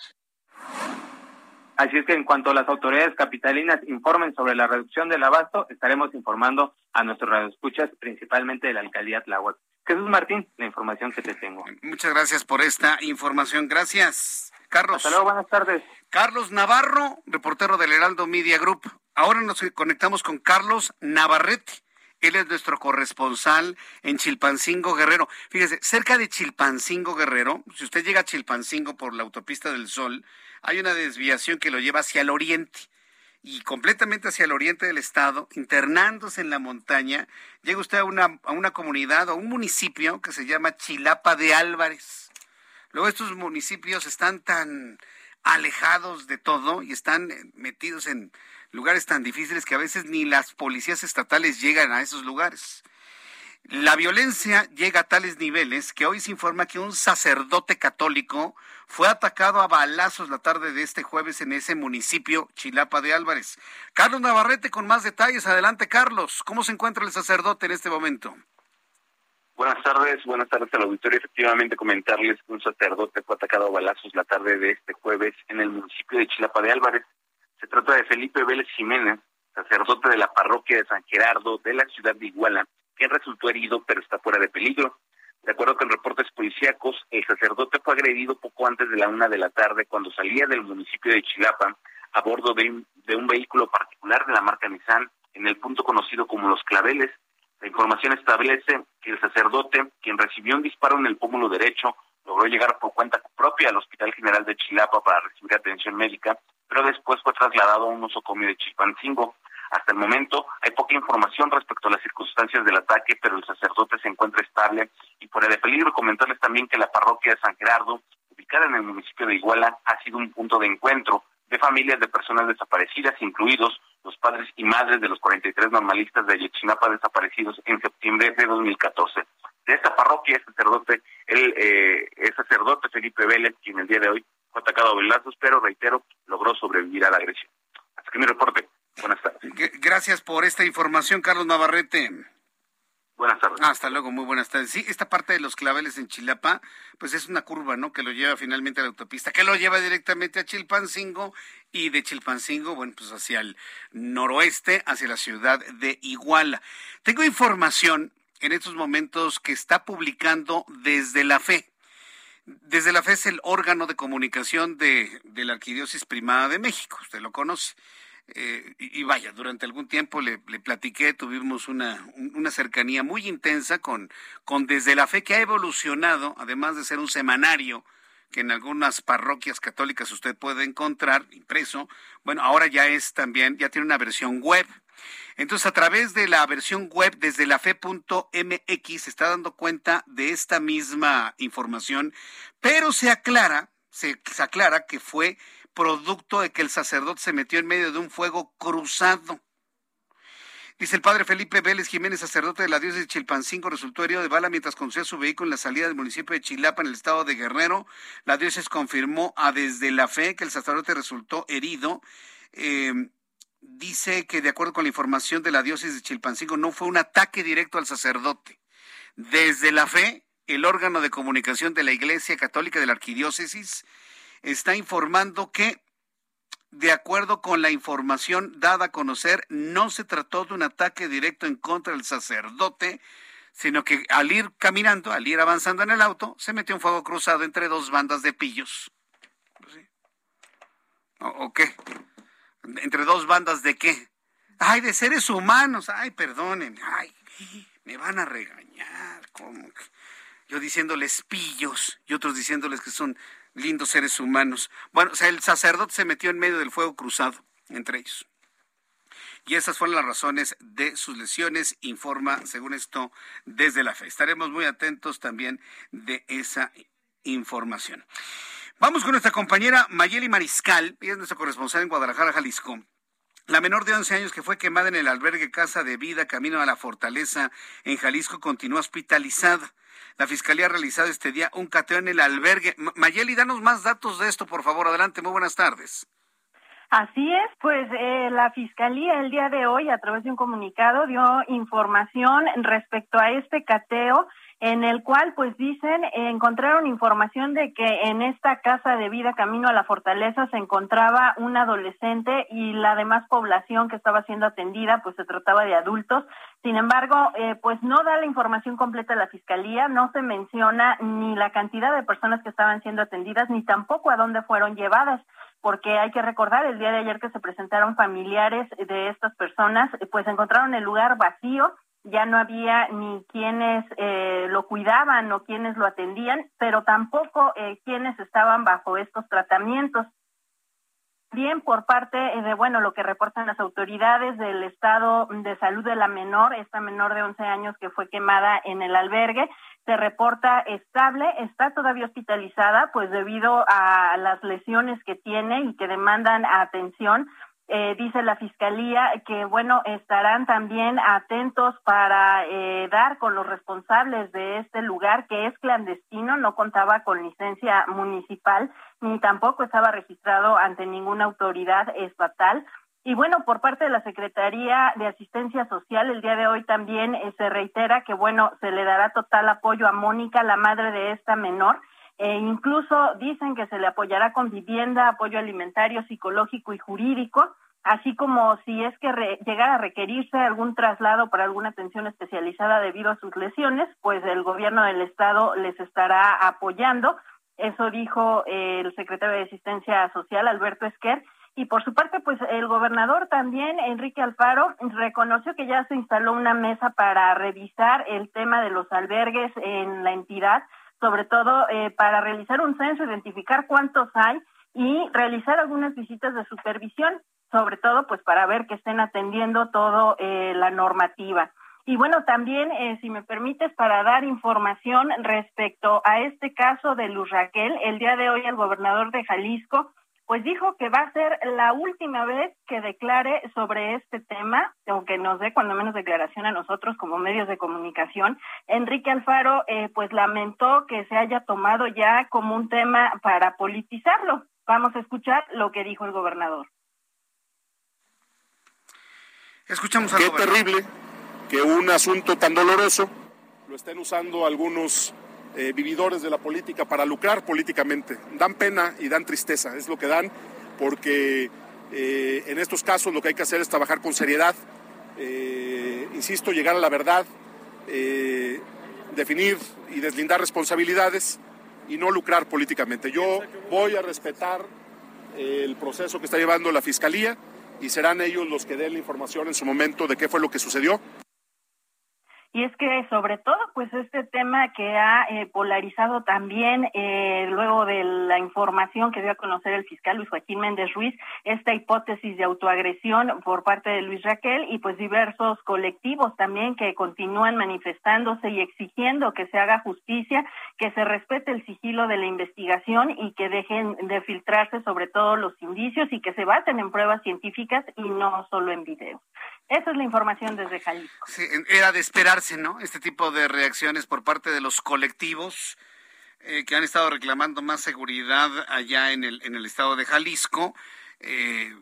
Así es que en cuanto las autoridades capitalinas informen sobre la reducción del abasto, estaremos informando a nuestros radioescuchas, principalmente de la alcaldía Tláhuac. Jesús Martín, la información que te tengo. Muchas gracias por esta información. Gracias. Carlos. Hasta luego, buenas tardes. Carlos Navarro, reportero del Heraldo Media Group. Ahora nos conectamos con Carlos Navarrete. Él es nuestro corresponsal en Chilpancingo Guerrero. Fíjese, cerca de Chilpancingo Guerrero, si usted llega a Chilpancingo por la autopista del Sol, hay una desviación que lo lleva hacia el oriente y completamente hacia el oriente del estado, internándose en la montaña, llega usted a una, a una comunidad o un municipio que se llama Chilapa de Álvarez. Luego estos municipios están tan alejados de todo y están metidos en lugares tan difíciles que a veces ni las policías estatales llegan a esos lugares. La violencia llega a tales niveles que hoy se informa que un sacerdote católico fue atacado a balazos la tarde de este jueves en ese municipio, Chilapa de Álvarez. Carlos Navarrete con más detalles. Adelante, Carlos. ¿Cómo se encuentra el sacerdote en este momento? Buenas tardes, buenas tardes al auditorio. Efectivamente, comentarles que un sacerdote fue atacado a balazos la tarde de este jueves en el municipio de Chilapa de Álvarez. Se trata de Felipe Vélez Jiménez, sacerdote de la parroquia de San Gerardo de la ciudad de Iguala, quien resultó herido pero está fuera de peligro. De acuerdo con reportes policíacos, el sacerdote fue agredido poco antes de la una de la tarde cuando salía del municipio de Chilapa a bordo de un, de un vehículo particular de la marca Nissan en el punto conocido como Los Claveles. La información establece que el sacerdote, quien recibió un disparo en el pómulo derecho, logró llegar por cuenta propia al Hospital General de Chilapa para recibir atención médica, pero después fue trasladado a un nosocomio de Chilpancingo. Hasta el momento hay poca información respecto a las circunstancias del ataque, pero el sacerdote se encuentra estable y fuera de peligro. Comentarles también que la parroquia de San Gerardo, ubicada en el municipio de Iguala, ha sido un punto de encuentro de familias de personas desaparecidas, incluidos los padres y madres de los 43 normalistas de Ayotzinapa desaparecidos en septiembre de 2014. De esta parroquia, sacerdote, eh, el sacerdote Felipe Vélez, quien el día de hoy fue atacado a velazos, pero reitero, logró sobrevivir a la agresión. Así que mi reporte. Buenas tardes. Gracias por esta información, Carlos Navarrete. Buenas tardes. hasta luego, muy buenas tardes. Sí, esta parte de los claveles en Chilapa, pues es una curva, ¿no? Que lo lleva finalmente a la autopista, que lo lleva directamente a Chilpancingo y de Chilpancingo, bueno, pues hacia el noroeste, hacia la ciudad de Iguala. Tengo información en estos momentos que está publicando desde la fe. Desde la fe es el órgano de comunicación de, la Arquidiócesis Primada de México, usted lo conoce. Eh, y, vaya, durante algún tiempo le, platiqué, tuvimos una, cercanía muy intensa con Desde la Fe, que ha evolucionado, además de ser un semanario que en algunas parroquias católicas usted puede encontrar impreso, bueno, ahora ya es también, ya tiene una versión web. Entonces, a través de la versión web desde la fe.mx se está dando cuenta de esta misma información, pero se aclara, se aclara que fue producto de que el sacerdote se metió en medio de un fuego cruzado. Dice el padre Felipe Vélez Jiménez, sacerdote de la diócesis de Chilpancingo, resultó herido de bala mientras conducía su vehículo en la salida del municipio de Chilapa, en el estado de Guerrero. La diócesis confirmó a desde la fe que el sacerdote resultó herido. Em, dice que de acuerdo con la información de la diócesis de Chilpancingo, no fue un ataque directo al sacerdote. Desde la fe, el órgano de comunicación de la Iglesia Católica de la Arquidiócesis está informando que, de acuerdo con la información dada a conocer, no se trató de un ataque directo en contra del sacerdote, sino que al ir caminando, al ir avanzando en el auto, se metió un fuego cruzado entre dos bandas de pillos. ¿O, qué? ¿Entre dos bandas de qué? Ay, de seres humanos. Ay, perdonen. Ay, me van a regañar. ¿Cómo? Yo diciéndoles pillos y otros diciéndoles que son lindos seres humanos. Bueno, o sea, el sacerdote se metió en medio del fuego cruzado entre ellos. Y esas fueron las razones de sus lesiones, informa, según esto, desde la fe. Estaremos muy atentos también de esa información. Vamos con nuestra compañera Mayeli Mariscal, ella es nuestra corresponsal en Guadalajara, Jalisco. La menor de 11 años que fue quemada en el albergue Casa de Vida, camino a la Fortaleza, en Jalisco, continúa hospitalizada. La Fiscalía ha realizado este día un cateo en el albergue. Mayeli, danos más datos de esto, por favor. Adelante, muy buenas tardes. Así es, pues eh, la Fiscalía el día de hoy, a través de un comunicado, dio información respecto a este cateo en el cual pues dicen encontraron información de que en esta casa de vida camino a la fortaleza se encontraba un adolescente y la demás población que estaba siendo atendida pues se trataba de adultos. Sin embargo, eh, pues no da la información completa la fiscalía, no se menciona ni la cantidad de personas que estaban siendo atendidas ni tampoco a dónde fueron llevadas porque hay que recordar el día de ayer que se presentaron familiares de estas personas, pues encontraron el lugar vacío ya no había ni quienes eh, lo cuidaban o quienes lo atendían, pero tampoco eh, quienes estaban bajo estos tratamientos. Bien, por parte de, bueno, lo que reportan las autoridades del estado de salud de la menor, esta menor de 11 años que fue quemada en el albergue, se reporta estable, está todavía hospitalizada, pues debido a las lesiones que tiene y que demandan atención, eh, dice la fiscalía que bueno estarán también atentos para eh, dar con los responsables de este lugar que es clandestino no contaba con licencia municipal ni tampoco estaba registrado ante ninguna autoridad estatal. Y bueno por parte de la secretaría de asistencia social el día de hoy también eh, se reitera que bueno se le dará total apoyo a Mónica la madre de esta menor e incluso dicen que se le apoyará con vivienda, apoyo alimentario, psicológico y jurídico, así como si es que llegara a requerirse algún traslado para alguna atención especializada debido a sus lesiones, pues el gobierno del estado les estará apoyando. Eso dijo eh, el secretario de Asistencia Social, Alberto Esquer. Y por su parte, pues el gobernador también, Enrique Alfaro, reconoció que ya se instaló una mesa para revisar el tema de los albergues en la entidad sobre todo eh, para realizar un censo, identificar cuántos hay y realizar algunas visitas de supervisión, sobre todo pues para ver que estén atendiendo todo eh, la normativa. Y bueno, también, eh, si me permites, para dar información respecto a este caso de Luz Raquel, el día de hoy el gobernador de Jalisco pues dijo que va a ser la última vez que declare sobre este tema, aunque nos dé cuando menos declaración a nosotros como medios de comunicación. Enrique Alfaro, eh, pues lamentó que se haya tomado ya como un tema para politizarlo. Vamos a escuchar lo que dijo el gobernador. Escuchamos al Qué terrible que un asunto tan doloroso lo estén usando algunos eh, vividores de la política para lucrar políticamente. Dan pena y dan tristeza, es lo que dan, porque eh, en estos casos lo que hay que hacer es trabajar con seriedad, eh, insisto, llegar a la verdad, definir y deslindar responsabilidades y no lucrar políticamente. Yo voy a respetar el proceso que está llevando la Fiscalía y serán ellos los que den la información en su momento de qué fue lo que sucedió. Y es que sobre todo, pues este tema que ha eh, polarizado también eh, luego de la información que dio a conocer el fiscal Luis Joaquín Méndez Ruiz, esta hipótesis de autoagresión por parte de Luis Raquel y pues diversos colectivos también que continúan manifestándose y exigiendo que se haga justicia, que se respete el sigilo de la investigación y que dejen de filtrarse sobre todo los indicios y que se basen en pruebas científicas y no solo en videos. Esa es la información desde Jalisco. Era de esperarse, ¿no? Este tipo de reacciones por parte de los colectivos eh, que han estado reclamando más seguridad allá en el, en el estado de Jalisco. Eh,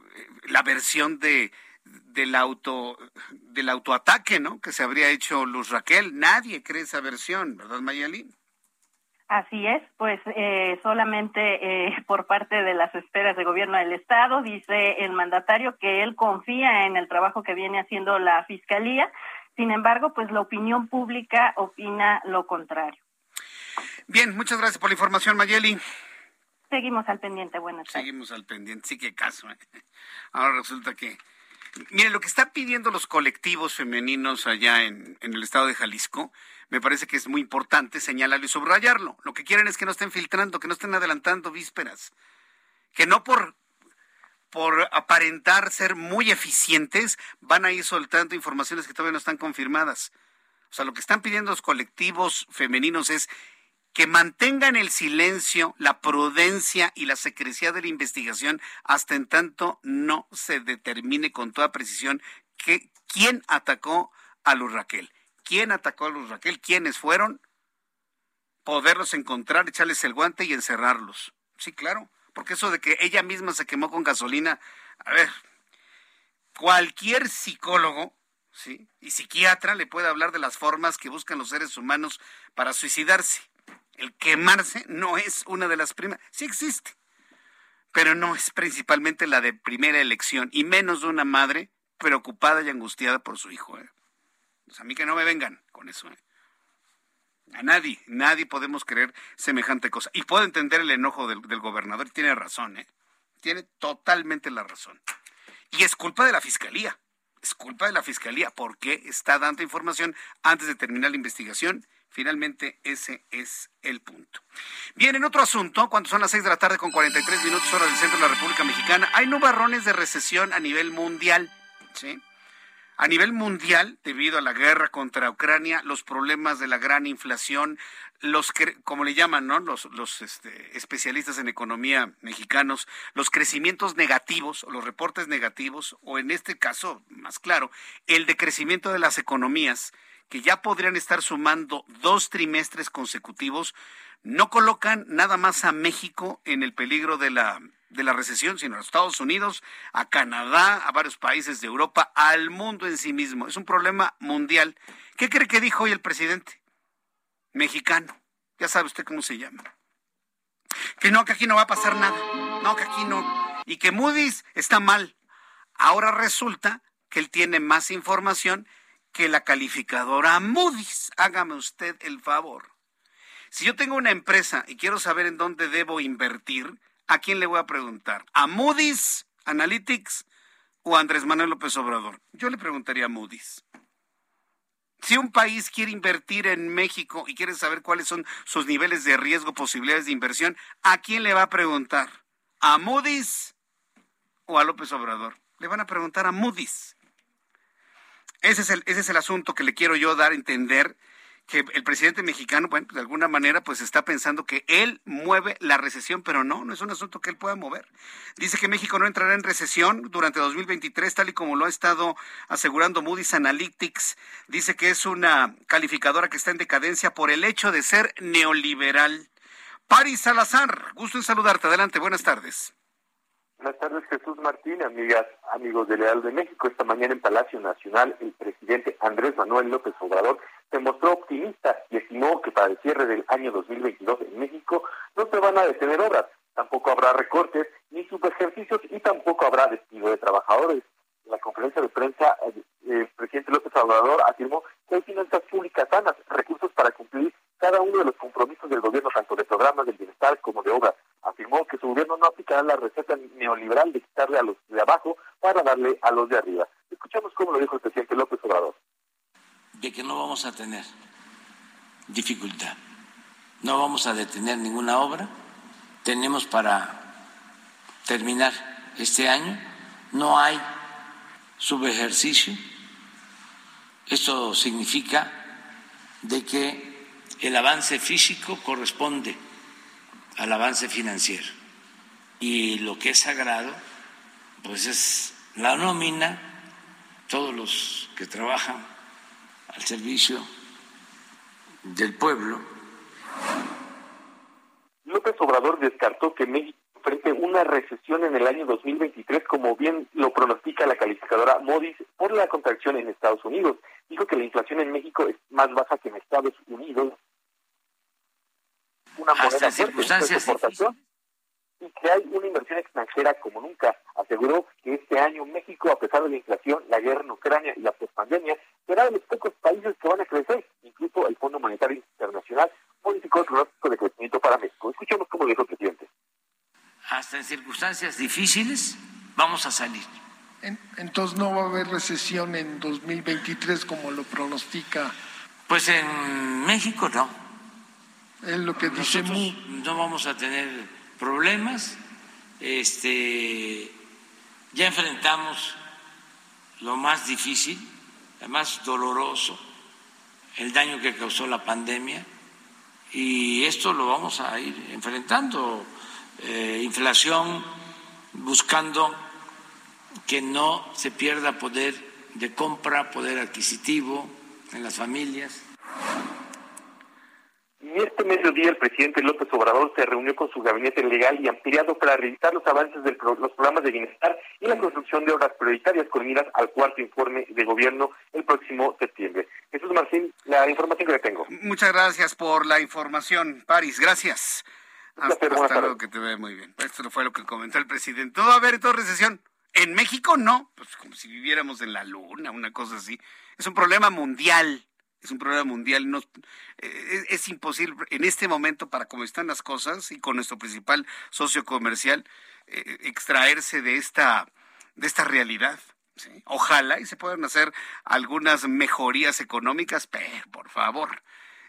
la versión de del auto del autoataque, ¿no? Que se habría hecho Luz Raquel. Nadie cree esa versión, ¿verdad, Mayalín? Así es, pues eh, solamente eh, *laughs* por parte de las esperas de gobierno del Estado, dice el mandatario que él confía en el trabajo que viene haciendo la Fiscalía, sin embargo, pues la opinión pública opina lo contrario. Bien, muchas gracias por la información, Mayeli. Seguimos al pendiente, buenas tardes. Seguimos al pendiente, sí que caso. ¿eh? *laughs* Ahora resulta que, miren, lo que están pidiendo los colectivos femeninos allá en, en el estado de Jalisco, me parece que es muy importante señalarlo y subrayarlo. Lo que quieren es que no estén filtrando, que no estén adelantando vísperas, que no por por aparentar ser muy eficientes, van a ir soltando informaciones que todavía no están confirmadas. O sea, lo que están pidiendo los colectivos femeninos es que mantengan el silencio, la prudencia y la secrecía de la investigación hasta en tanto no se determine con toda precisión quién atacó a Luz Raquel quién atacó a los Raquel, quiénes fueron, poderlos encontrar, echarles el guante y encerrarlos. Sí, claro, porque eso de que ella misma se quemó con gasolina, a ver, cualquier psicólogo ¿sí? Y psiquiatra le puede hablar de las formas que buscan los seres humanos para suicidarse. El quemarse no es una de las primeras, sí existe, pero no es principalmente la de primera elección, y menos de una madre preocupada y angustiada por su hijo. ¿eh? Pues a mí que no me vengan con eso. ¿eh? A nadie, nadie podemos creer semejante cosa. Y puedo entender el enojo del, del gobernador, tiene razón, ¿eh? tiene totalmente la razón. Y es culpa de la fiscalía, es culpa de la fiscalía, porque está dando información antes de terminar la investigación. Finalmente, ese es el punto. Bien, en otro asunto, cuando son las 6 de la tarde con 43 minutos hora del centro de la República Mexicana, hay nubarrones de recesión a nivel mundial. ¿sí? A nivel mundial, debido a la guerra contra Ucrania, los problemas de la gran inflación, los como le llaman, ¿no? Los, los este, especialistas en economía mexicanos, los crecimientos negativos, los reportes negativos, o en este caso, más claro, el decrecimiento de las economías, que ya podrían estar sumando dos trimestres consecutivos, no colocan nada más a México en el peligro de la de la recesión, sino a Estados Unidos, a Canadá, a varios países de Europa, al mundo en sí mismo. Es un problema mundial. ¿Qué cree que dijo hoy el presidente? Mexicano. Ya sabe usted cómo se llama. Que no, que aquí no va a pasar nada. No, que aquí no. Y que Moody's está mal. Ahora resulta que él tiene más información que la calificadora Moody's. Hágame usted el favor. Si yo tengo una empresa y quiero saber en dónde debo invertir, ¿a quién le voy a preguntar? ¿A Moody's Analytics o a Andrés Manuel López Obrador? Yo le preguntaría a Moody's. Si un país quiere invertir en México y quiere saber cuáles son sus niveles de riesgo, posibilidades de inversión, ¿a quién le va a preguntar? ¿A Moody's o a López Obrador? Le van a preguntar a Moody's. Ese es el, ese es el asunto que le quiero yo dar a entender que el presidente mexicano, bueno, de alguna manera, pues está pensando que él mueve la recesión, pero no, no es un asunto que él pueda mover. Dice que México no entrará en recesión durante 2023, tal y como lo ha estado asegurando Moody's Analytics. Dice que es una calificadora que está en decadencia por el hecho de ser neoliberal. Paris Salazar, gusto en saludarte. Adelante, buenas tardes. Buenas tardes, Jesús Martín, amigas, amigos de Leal de México. Esta mañana en Palacio Nacional, el presidente Andrés Manuel López Obrador se mostró optimista y estimó que para el cierre del año 2022 en México no se van a detener obras, tampoco habrá recortes ni subejercicios y tampoco habrá despido de trabajadores. En la conferencia de prensa, el presidente López Obrador afirmó que hay finanzas públicas sanas, recursos para cumplir cada uno de los compromisos del gobierno, tanto de programas del bienestar como de obras afirmó que su gobierno no aplicará la de quitarle a los de abajo para darle a los de arriba. Escuchamos cómo lo dijo el presidente López Obrador. De que no vamos a tener dificultad, no vamos a detener ninguna obra, tenemos para terminar este año, no hay subejercicio, esto significa de que el avance físico corresponde al avance financiero. Y lo que es sagrado, pues es la nómina, todos los que trabajan al servicio del pueblo. López Obrador descartó que México enfrente una recesión en el año 2023, como bien lo pronostica la calificadora Moody's por la contracción en Estados Unidos. Dijo que la inflación en México es más baja que en Estados Unidos una moneda circunstancias y que hay una inversión extranjera como nunca. Aseguró que este año México, a pesar de la inflación, la guerra en Ucrania y la pospandemia, será de los pocos países que van a crecer. Incluso el Fondo Monetario Internacional modificó el pronóstico de crecimiento para México. Escuchemos cómo dijo el presidente. Hasta en circunstancias difíciles vamos a salir. Entonces no va a haber recesión en 2023 como lo pronostica. Pues en México no es lo que dice No vamos a tener problemas. Este, ya enfrentamos lo más difícil, lo más doloroso, el daño que causó la pandemia, y esto lo vamos a ir enfrentando. Eh, inflación, buscando que no se pierda poder de compra, poder adquisitivo en las familias Y este mediodía el presidente López Obrador se reunió con su gabinete legal y ampliado para revisar los avances de los programas de bienestar y la construcción de obras prioritarias con miras al cuarto informe de gobierno el próximo septiembre. Jesús Martín, la información que le tengo. Muchas gracias por la información, París. Gracias. Hasta, luego, que te ve muy bien. Esto fue lo que comentó el presidente. Todo va a haber toda recesión. En México no, pues como si viviéramos en la luna, una cosa así. Es un problema mundial es un problema mundial. No, eh, es, imposible en este momento, para cómo están las cosas y con nuestro principal socio comercial, eh, extraerse de esta, de esta realidad. Ojalá y se puedan hacer algunas mejorías económicas, pero por favor,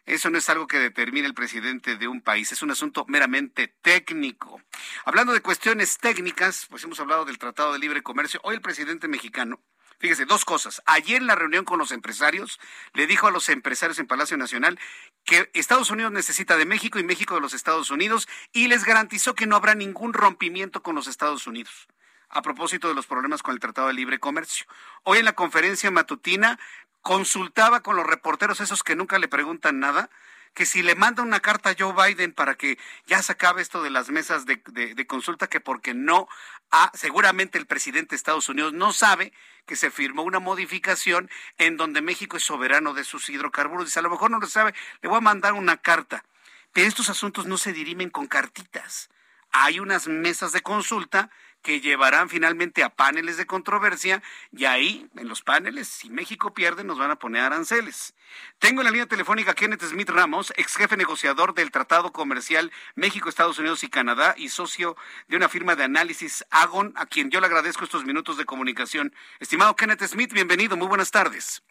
eso no es algo que determine el presidente de un país, es un asunto meramente técnico. Hablando de cuestiones técnicas, pues hemos hablado del Tratado de Libre Comercio. Hoy el presidente mexicano Fíjese, dos cosas. Ayer en la reunión con los empresarios, le dijo a los empresarios en Palacio Nacional que Estados Unidos necesita de México y México de los Estados Unidos y les garantizó que no habrá ningún rompimiento con los Estados Unidos a propósito de los problemas con el Tratado de Libre Comercio. Hoy en la conferencia matutina consultaba con los reporteros esos que nunca le preguntan nada que si le manda una carta a Joe Biden para que ya se acabe esto de las mesas de, consulta, que porque no ha, seguramente el presidente de Estados Unidos no sabe que se firmó una modificación en donde México es soberano de sus hidrocarburos. Dice, a lo mejor no lo sabe, le voy a mandar una carta. Pero estos asuntos no se dirimen con cartitas. Hay unas mesas de consulta que llevarán finalmente a paneles de controversia y ahí, en los paneles, si México pierde, nos van a poner aranceles. Tengo en la línea telefónica a Kenneth Smith Ramos, ex jefe negociador del Tratado Comercial México, Estados Unidos y Canadá y socio de una firma de análisis Agon, a quien yo le agradezco estos minutos de comunicación. Estimado Kenneth Smith, bienvenido, muy buenas tardes.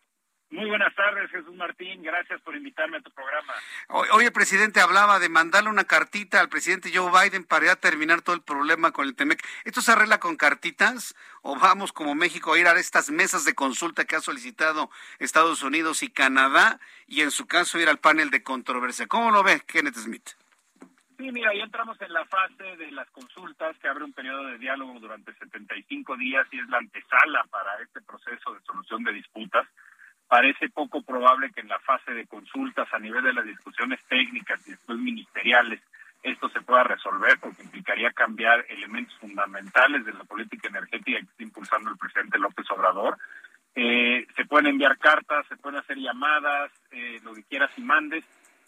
Muy buenas tardes, Jesús Martín. Gracias por invitarme a tu programa. Hoy, el presidente hablaba de mandarle una cartita al presidente Joe Biden para ya terminar todo el problema con el TEMEC. ¿Esto se arregla con cartitas o vamos como México a ir a estas mesas de consulta que ha solicitado Estados Unidos y Canadá y en su caso ir al panel de controversia? ¿Cómo lo ve Kenneth Smith? Sí, mira, ya entramos en la fase de las consultas que abre un periodo de diálogo durante 75 días y es la antesala para este proceso de solución de disputas parece poco probable que en la fase de consultas a nivel de las discusiones técnicas y después ministeriales esto se pueda resolver porque implicaría cambiar elementos fundamentales de la política energética que está impulsando el presidente López Obrador. Eh, se pueden enviar cartas, se pueden hacer llamadas, eh, lo que quieras y mandes,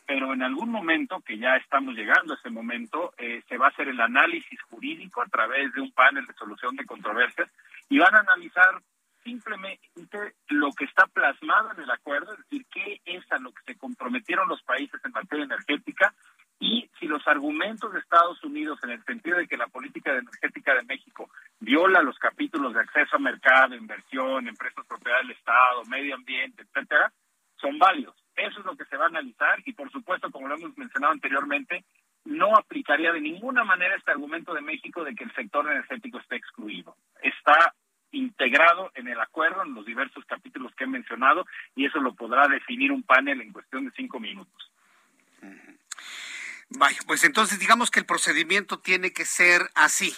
pero en algún momento, que ya estamos llegando a ese momento, eh, se va a hacer el análisis jurídico a través de un panel de solución de controversias y van a analizar simplemente lo que está plasmado en el acuerdo, es decir, qué es a lo que se comprometieron los países en materia energética y si los argumentos de Estados Unidos en el sentido de que la política energética de México viola los capítulos de acceso a mercado, inversión, empresas propiedad del Estado, medio ambiente, etcétera, son válidos. Eso es lo que se va a analizar y por supuesto, como lo hemos mencionado anteriormente, no aplicaría de ninguna manera este argumento de México de que el sector energético esté excluido. Está integrado en el acuerdo, en los diversos capítulos que he mencionado, y eso lo podrá definir un panel en cuestión de cinco minutos. Vaya, pues entonces digamos que el procedimiento tiene que ser así.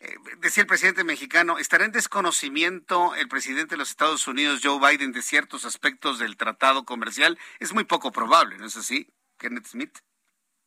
Eh, decía el presidente mexicano, ¿estará en desconocimiento el presidente de los Estados Unidos, Joe Biden, de ciertos aspectos del tratado comercial? Es muy poco probable, ¿no es así, Kenneth Smith?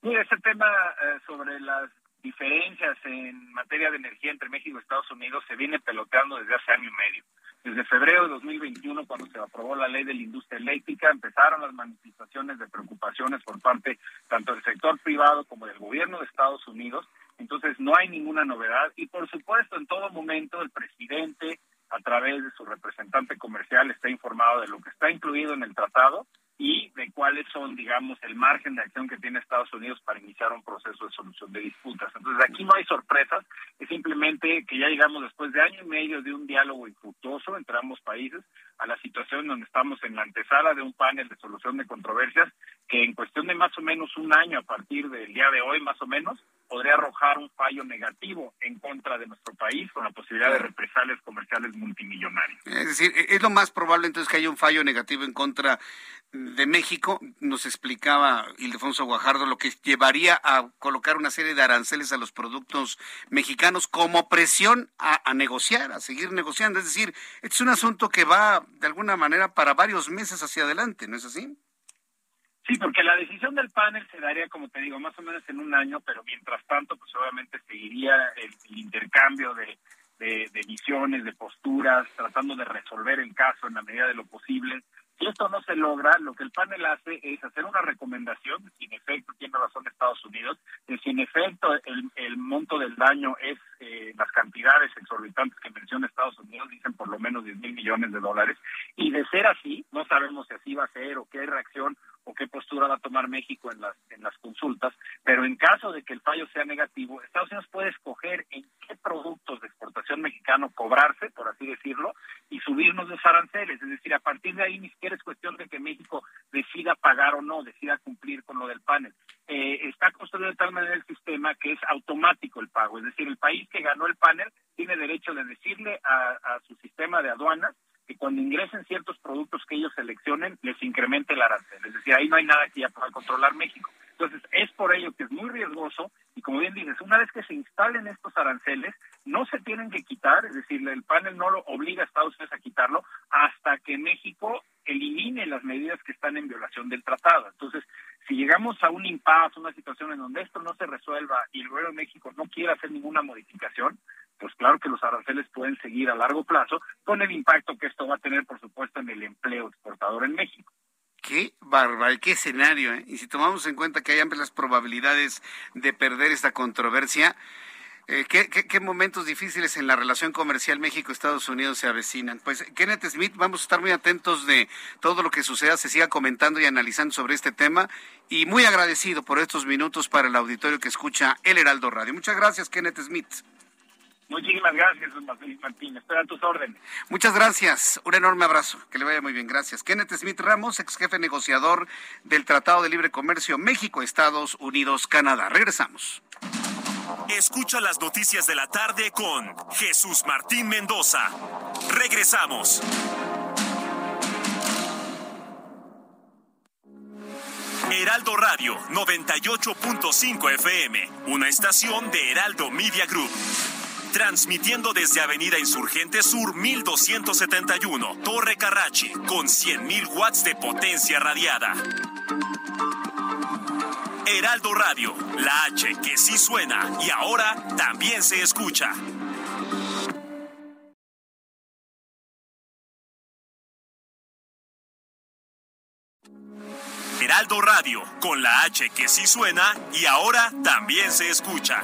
Mira, ese tema eh, sobre las diferencias en materia de energía entre México y Estados Unidos se viene peloteando desde hace año y medio. Desde febrero de 2021, cuando se aprobó la ley de la industria eléctrica, empezaron las manifestaciones de preocupaciones por parte tanto del sector privado como del gobierno de Estados Unidos. Entonces, no hay ninguna novedad y, por supuesto, en todo momento el presidente, a través de su representante comercial, está informado de lo que está incluido en el tratado y de cuáles son, digamos, el margen de acción que tiene Estados Unidos para iniciar un proceso de solución de disputas. Entonces, aquí no hay sorpresas, es simplemente que ya llegamos después de año y medio de un diálogo infructuoso entre ambos países a la situación donde estamos en la antesala de un panel de solución de controversias que en cuestión de más o menos un año a partir del día de hoy, más o menos, podría arrojar un fallo negativo en contra de nuestro país con la posibilidad de represalias comerciales multimillonarias. Es decir, es lo más probable entonces que haya un fallo negativo en contra de México, nos explicaba Ildefonso Guajardo, lo que llevaría a colocar una serie de aranceles a los productos mexicanos como presión a, negociar, a seguir negociando. Es decir, este es un asunto que va de alguna manera para varios meses hacia adelante, ¿no es así? Sí, porque la decisión del panel se daría, como te digo, más o menos en un año, pero mientras tanto, pues obviamente seguiría el, intercambio de, de, de visiones, de posturas, tratando de resolver el caso en la medida de lo posible. Si esto no se logra, lo que el panel hace es hacer una recomendación, si en efecto tiene razón Estados Unidos, de si en efecto el, el monto del daño es eh, las cantidades exorbitantes que menciona Estados Unidos, dicen por lo menos 10 mil millones de dólares, y de ser así, no sabemos si así va a ser o qué reacción o qué postura va a tomar México en las en las consultas, pero en caso de que el fallo sea negativo, Estados Unidos puede escoger en qué productos de exportación mexicano cobrarse, por así decirlo, y subirnos los aranceles, es decir, a partir de ahí ni siquiera es cuestión de que México decida pagar o no, decida cumplir con lo del panel. Eh, está construido de tal manera el sistema que es automático el pago, es decir, el país que ganó el panel tiene derecho de decirle a, a su sistema de aduanas que cuando ingresen ciertos productos que ellos seleccionen, les incremente el arancel. Es decir, ahí no hay nada que ya pueda controlar México. Entonces, es por ello que es muy riesgoso y como bien dices, una vez que se instalen estos aranceles, no se tienen que quitar, es decir, el panel no lo obliga a Estados Unidos a quitarlo hasta que México elimine las medidas que están en violación del tratado. Entonces, si llegamos a un impasse, una situación en donde esto no se resuelva y el gobierno de México no quiere hacer ninguna modificación, pues claro que los aranceles pueden seguir a largo plazo con el impacto que esto va a tener, por supuesto, en el empleo exportador en México. Qué bárbaro, qué escenario. ¿eh? Y si tomamos en cuenta que hay amplias probabilidades de perder esta controversia, eh, ¿qué, qué, momentos difíciles en la relación comercial México-Estados Unidos se avecinan? Pues Kenneth Smith, vamos a estar muy atentos de todo lo que suceda, se siga comentando y analizando sobre este tema y muy agradecido por estos minutos para el auditorio que escucha El Heraldo Radio. Muchas gracias, Kenneth Smith. Muchísimas gracias, Martín. Espera tus órdenes. Muchas gracias. Un enorme abrazo. Que le vaya muy bien. Gracias. Kenneth Smith Ramos, ex jefe negociador del Tratado de Libre Comercio México, Estados Unidos, Canadá. Regresamos. Escucha las noticias de la tarde con Jesús Martín Mendoza. Regresamos. Heraldo Radio 98.5 FM, una estación de Heraldo Media Group transmitiendo desde Avenida Insurgente Sur 1271, Torre Carrachi, con 100.000 watts de potencia radiada. Heraldo Radio, la H que sí suena y ahora también se escucha. Heraldo Radio, con la H que sí suena y ahora también se escucha.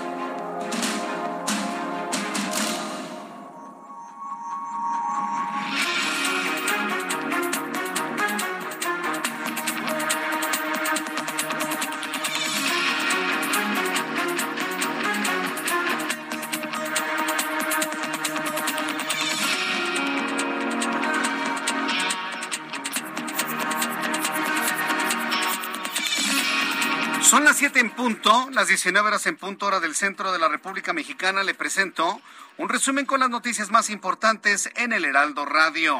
Son las 7 en punto, las 19 horas en punto hora del centro de la República Mexicana. Le presento un resumen con las noticias más importantes en el Heraldo Radio.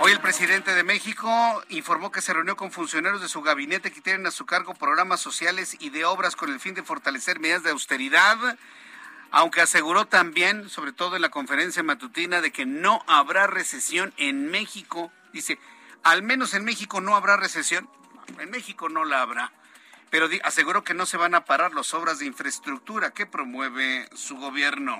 Hoy el presidente de México informó que se reunió con funcionarios de su gabinete que tienen a su cargo programas sociales y de obras con el fin de fortalecer medidas de austeridad, aunque aseguró también, sobre todo en la conferencia matutina, de que no habrá recesión en México. Dice, al menos en México no habrá recesión. En México no la habrá. Pero aseguro que no se van a parar las obras de infraestructura que promueve su gobierno.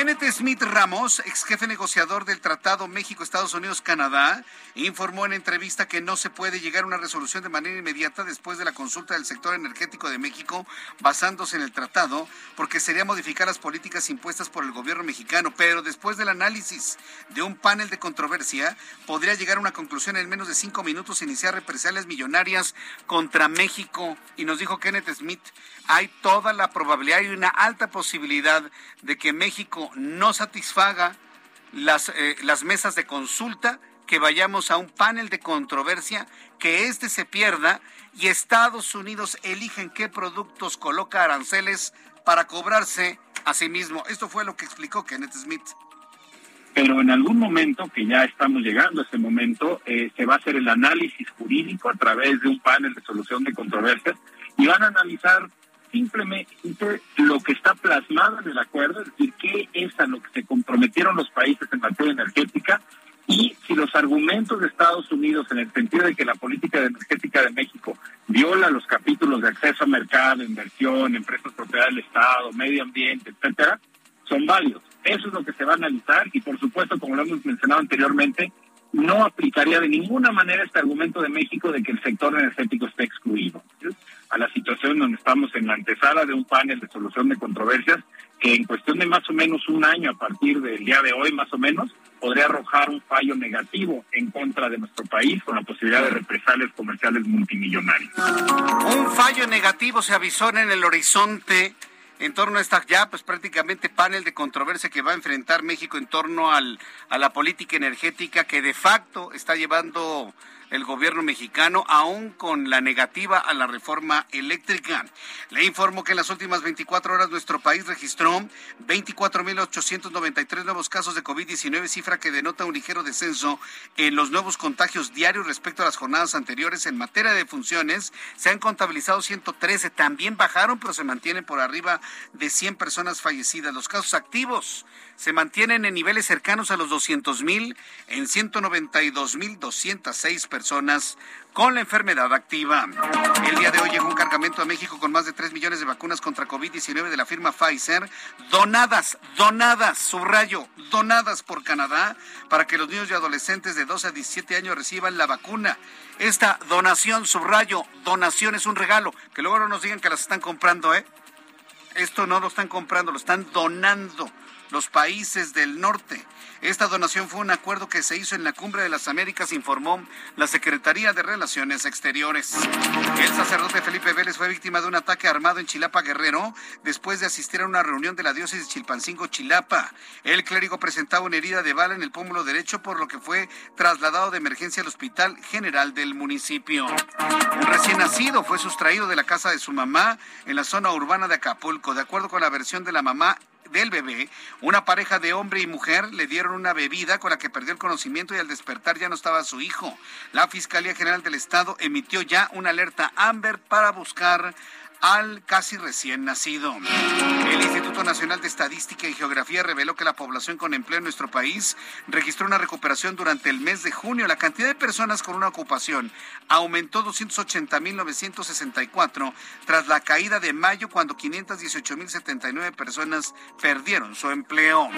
Kenneth Smith Ramos, ex jefe negociador del Tratado México-Estados Unidos-Canadá, informó en entrevista que no se puede llegar a una resolución de manera inmediata después de la consulta del sector energético de México basándose en el tratado, porque sería modificar las políticas impuestas por el gobierno mexicano. Pero después del análisis de un panel de controversia, podría llegar a una conclusión en menos de cinco minutos e iniciar represalias millonarias contra México. Y nos dijo Kenneth Smith, hay toda la probabilidad, hay una alta posibilidad de que México no satisfaga las, eh, las mesas de consulta, que vayamos a un panel de controversia, que este se pierda y Estados Unidos eligen qué productos coloca aranceles para cobrarse a sí mismo. Esto fue lo que explicó Kenneth Smith. Pero en algún momento, que ya estamos llegando a ese momento, eh, se va a hacer el análisis jurídico a través de un panel de solución de controversias y van a analizar simplemente lo que está plasmado en el acuerdo, es decir, qué es a lo que se comprometieron los países en materia energética y si los argumentos de Estados Unidos en el sentido de que la política energética de México viola los capítulos de acceso a mercado, inversión, empresas propiedad del Estado, medio ambiente, etcétera, son válidos. Eso es lo que se va a analizar y por supuesto, como lo hemos mencionado anteriormente, no aplicaría de ninguna manera este argumento de México de que el sector energético esté excluido. A la situación donde estamos en la antesala de un panel de solución de controversias que en cuestión de más o menos un año a partir del día de hoy más o menos podría arrojar un fallo negativo en contra de nuestro país con la posibilidad de represalias comerciales multimillonarias. Un fallo negativo se avisó en el horizonte en torno a esta ya pues prácticamente panel de controversia que va a enfrentar México en torno al, a la política energética que de facto está llevando el gobierno mexicano, aún con la negativa a la reforma eléctrica. Le informo que en las últimas 24 horas nuestro país registró 24.893 nuevos casos de COVID-19, cifra que denota un ligero descenso en los nuevos contagios diarios respecto a las jornadas anteriores. En materia de funciones, se han contabilizado 113, también bajaron, pero se mantienen por arriba de 100 personas fallecidas. Los casos activos se mantienen en niveles cercanos a los 200 mil en 192 mil 206 personas con la enfermedad activa. El día de hoy llegó un cargamento a México con más de 3 millones de vacunas contra COVID-19 de la firma Pfizer, donadas, donadas, subrayo, donadas por Canadá para que los niños y adolescentes de 12 a 17 años reciban la vacuna. Esta donación, subrayo, donación es un regalo, que luego no nos digan que las están comprando, ¿eh? Esto no lo están comprando, lo están donando los países del norte. Esta donación fue un acuerdo que se hizo en la Cumbre de las Américas, informó la Secretaría de Relaciones Exteriores. El sacerdote Felipe Vélez fue víctima de un ataque armado en Chilapa Guerrero después de asistir a una reunión de la diócesis Chilpancingo Chilapa. El clérigo presentaba una herida de bala en el pómulo derecho, por lo que fue trasladado de emergencia al Hospital General del municipio. Un recién nacido fue sustraído de la casa de su mamá en la zona urbana de Acapulco. De acuerdo con la versión de la mamá, del bebé, una pareja de hombre y mujer le dieron una bebida con la que perdió el conocimiento y al despertar ya no estaba su hijo. La Fiscalía General del Estado emitió ya una alerta Amber para buscar al casi recién nacido. El Instituto Nacional de Estadística y Geografía reveló que la población con empleo en nuestro país registró una recuperación durante el mes de junio. La cantidad de personas con una ocupación aumentó 280.964 tras la caída de mayo cuando 518.079 personas perdieron su empleo.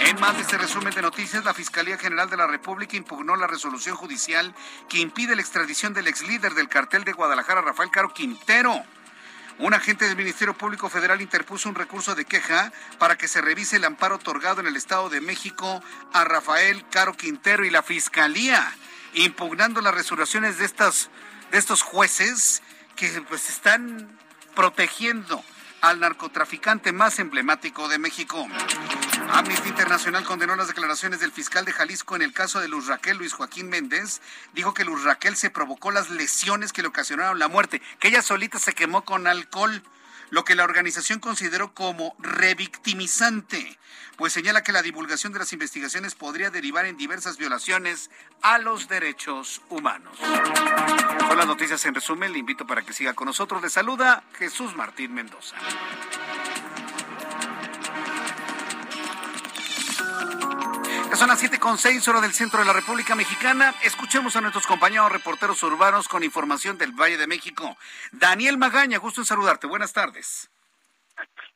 En más de este resumen de noticias, la Fiscalía General de la República impugnó la resolución judicial que impide la extradición del ex líder del cartel de Guadalajara, Rafael Caro Quintero. Un agente del Ministerio Público Federal interpuso un recurso de queja para que se revise el amparo otorgado en el Estado de México a Rafael Caro Quintero y la Fiscalía, impugnando las resoluciones de, de estos jueces que pues están protegiendo al narcotraficante más emblemático de México. Amnistía Internacional condenó las declaraciones del fiscal de Jalisco en el caso de Luz Raquel Luis Joaquín Méndez. Dijo que Luz Raquel se provocó las lesiones que le ocasionaron la muerte, que ella solita se quemó con alcohol lo que la organización consideró como revictimizante, pues señala que la divulgación de las investigaciones podría derivar en diversas violaciones a los derechos humanos. Son las noticias en resumen, le invito para que siga con nosotros. Le saluda Jesús Martín Mendoza. Son las siete con seis hora del centro de la República Mexicana. Escuchemos a nuestros compañeros reporteros urbanos con información del Valle de México. Daniel Magaña, gusto en saludarte. Buenas tardes.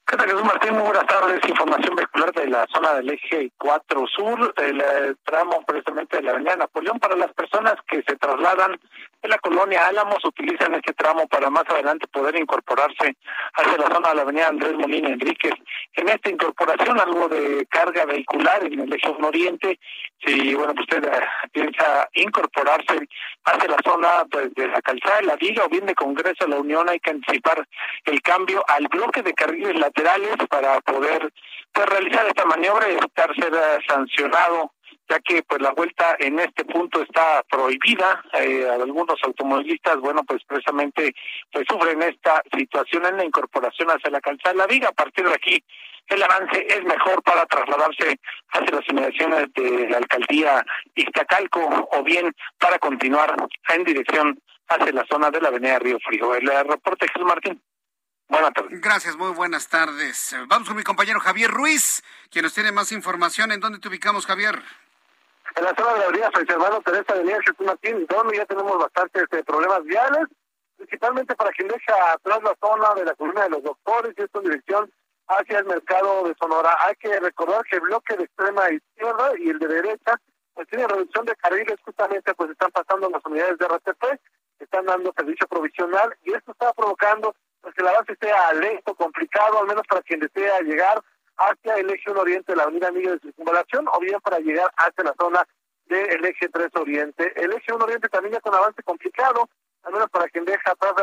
¿Qué tal, Jesús Martín? Muy buenas tardes. Información vehicular de la zona del eje 4 sur, el eh, tramo precisamente de la avenida Napoleón. Para las personas que se trasladan de la colonia Álamos, utilizan este tramo para más adelante poder incorporarse hacia la zona de la avenida Andrés Molina Enríquez. En esta incorporación, algo de carga vehicular en el eje oriente. Si, bueno, pues usted eh, piensa incorporarse hacia la zona pues, de la calzada de la Viga o bien de Congreso de la Unión, hay que anticipar el cambio al bloque de carriles laterales para poder pues, realizar esta maniobra y evitar ser eh, sancionado ya que pues la vuelta en este punto está prohibida eh, algunos automovilistas bueno pues precisamente pues sufren esta situación en la incorporación hacia la calzada de la viga a partir de aquí el avance es mejor para trasladarse hacia las inmediaciones de la alcaldía Iztacalco o bien para continuar en dirección hacia la zona de la avenida Río Frío. El reporte Jesús Martín. Buenas tardes. Gracias, muy buenas tardes. Vamos con mi compañero Javier Ruiz, quien nos tiene más información. ¿En dónde te ubicamos, Javier? En la zona de la avenida San Germano, Teresa de Jesús Martín, donde ya tenemos bastantes este, problemas viales, principalmente para quien deja atrás la zona de la columna de los doctores y esto en dirección hacia el mercado de Sonora. Hay que recordar que el bloque de extrema izquierda y el de derecha pues tiene reducción de carriles, justamente pues están pasando las unidades de RTP, están dando servicio provisional y esto está provocando pues, que la base sea lento, complicado, al menos para quien desea llegar hacia el eje 1 oriente de la avenida Miguel de Circunvalación o bien para llegar hacia la zona del eje 3 oriente. El eje 1 oriente también ya con avance complicado, al menos para quien deja atrás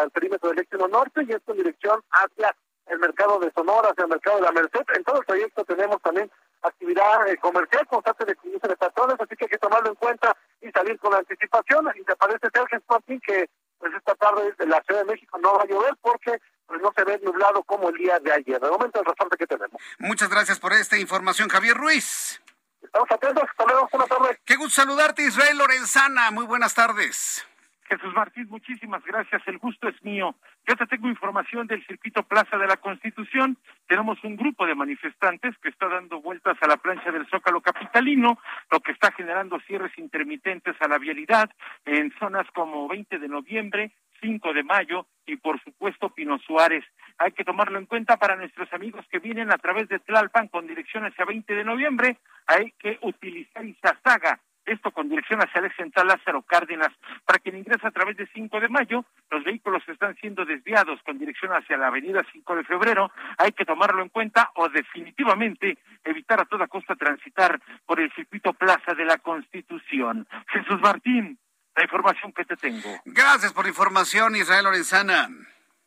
al perímetro del eje 1 norte y esto en dirección hacia el mercado de Sonora, hacia el mercado de la Merced. En todo el proyecto tenemos también actividad eh, comercial constante de cruce de patrones, así que hay que tomarlo en cuenta y salir con anticipación. Y te parece ser, Martín, que pues esta tarde en la Ciudad de México no va a llover porque pues no se ve nublado como el día de ayer. De momento el reporte que tenemos. Muchas gracias por esta información, Javier Ruiz. Estamos atentos, hasta luego, buenas tardes. Qué gusto saludarte, Israel Lorenzana. Muy buenas tardes. Jesús Martín, muchísimas gracias. El gusto es mío. Yo te tengo información del circuito Plaza de la Constitución. Tenemos un grupo de manifestantes que está dando vueltas a la plancha del Zócalo Capitalino, lo que está generando cierres intermitentes a la vialidad en zonas como 20 de noviembre, 5 de mayo y por supuesto Pino Suárez. Hay que tomarlo en cuenta para nuestros amigos que vienen a través de Tlalpan con dirección hacia 20 de noviembre. Hay que utilizar Izazaga esto con dirección hacia el central Lázaro Cárdenas. Para quien ingresa a través de 5 de mayo, los vehículos están siendo desviados con dirección hacia la avenida 5 de febrero. Hay que tomarlo en cuenta o definitivamente evitar a toda costa transitar por el circuito Plaza de la Constitución. Jesús Martín, la información que te tengo. Gracias por la información, Israel Lorenzana.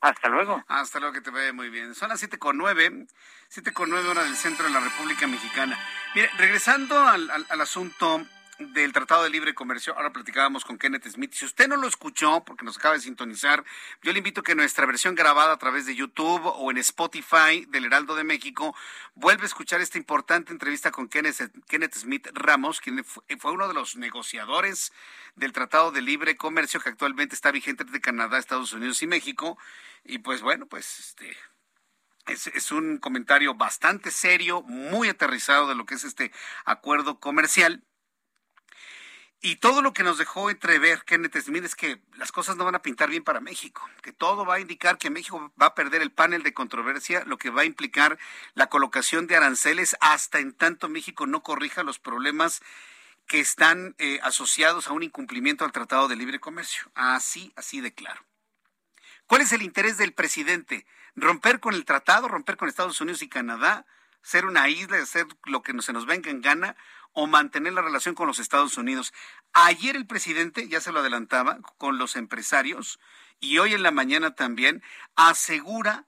Hasta luego. Hasta luego, que te vaya muy bien. Son las siete con nueve, siete con nueve hora del centro de la República Mexicana. Mire, regresando al, al asunto del Tratado de Libre Comercio. Ahora platicábamos con Kenneth Smith. Si usted no lo escuchó, porque nos acaba de sintonizar, yo le invito a que nuestra versión grabada a través de YouTube o en Spotify del Heraldo de México vuelva a escuchar esta importante entrevista con Kenneth, Kenneth Smith Ramos, quien fue uno de los negociadores del Tratado de Libre Comercio que actualmente está vigente entre Canadá, Estados Unidos y México. Y pues bueno, pues este es, es, un comentario bastante serio, muy aterrizado de lo que es este acuerdo comercial. Y todo lo que nos dejó entrever Kenneth Smith es que las cosas no van a pintar bien para México, que todo va a indicar que México va a perder el panel de controversia, lo que va a implicar la colocación de aranceles hasta en tanto México no corrija los problemas que están eh, asociados a un incumplimiento al Tratado de Libre Comercio. Así, así de claro. ¿Cuál es el interés del presidente? ¿Romper con el tratado, romper con Estados Unidos y Canadá? ¿Ser una isla, hacer lo que se nos venga en gana? o mantener la relación con los Estados Unidos. Ayer el presidente, ya se lo adelantaba, con los empresarios y hoy en la mañana también, asegura